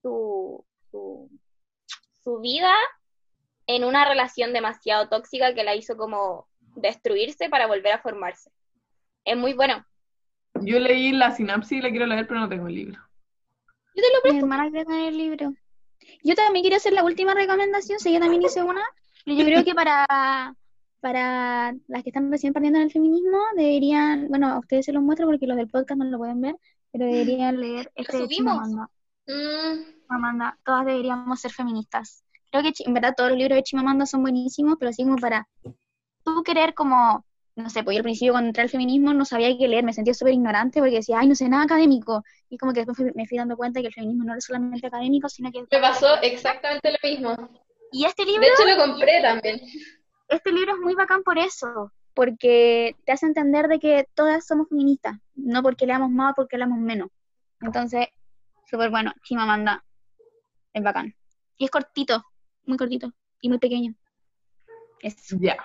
su, su, su vida en una relación demasiado tóxica que la hizo como destruirse para volver a formarse. Es muy bueno. Yo leí la sinapsis y la quiero leer, pero no tengo el libro. Yo te lo Mi presto. hermana quiere tener el libro. Yo también quiero hacer la última recomendación, si yo también hice una, pero yo creo que para, para las que están recién partiendo en el feminismo, deberían, bueno, a ustedes se los muestro porque los del podcast no lo pueden ver, pero deberían leer este de subimos? Chimamanda. Mm, Chimamanda, todas deberíamos ser feministas. Creo que en verdad todos los libros de Chimamanda son buenísimos, pero así como para tú querer como, no sé, pues yo al principio cuando entré al feminismo no sabía qué leer, me sentía súper ignorante porque decía, ay, no sé nada académico. Y como que después me fui dando cuenta que el feminismo no era solamente académico, sino que... Me pasó exactamente lo mismo. Y este libro, De hecho, lo compré también. Este libro es muy bacán por eso, porque te hace entender de que todas somos feministas, no porque leamos más o porque leamos menos. Entonces, súper bueno, Chimamanda, es bacán. Y es cortito, muy cortito y muy pequeño. Eso. Ya.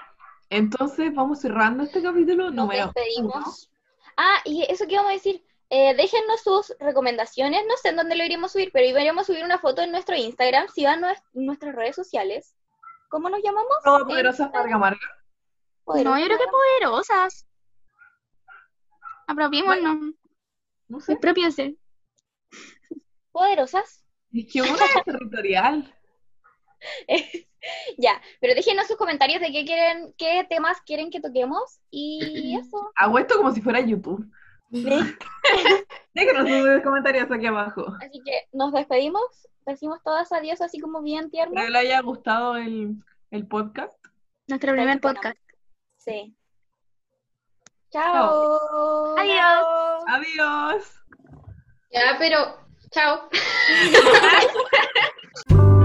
Entonces vamos cerrando este capítulo nos número uno. despedimos. Ah, y eso que íbamos a decir, eh, déjennos sus recomendaciones, no sé en dónde lo iríamos a subir, pero íbamos a subir una foto en nuestro Instagram, si van a nues- nuestras redes sociales. ¿Cómo nos llamamos? Todopoderosas. Marga Marga. No, yo creo que poderosas. Apropiémonos. No sé. Expropiense. Poderosas. Es que uno es territorial. ya, pero déjenos sus comentarios de qué quieren, qué temas quieren que toquemos y eso. Hago esto como si fuera YouTube. Déjenos sus comentarios aquí abajo. Así que nos despedimos, decimos todas adiós así como bien tierno. Espero que les haya gustado el, el podcast. Nuestro primer podcast. Sí. Chao. Adiós. Adiós. Ya, pero chao.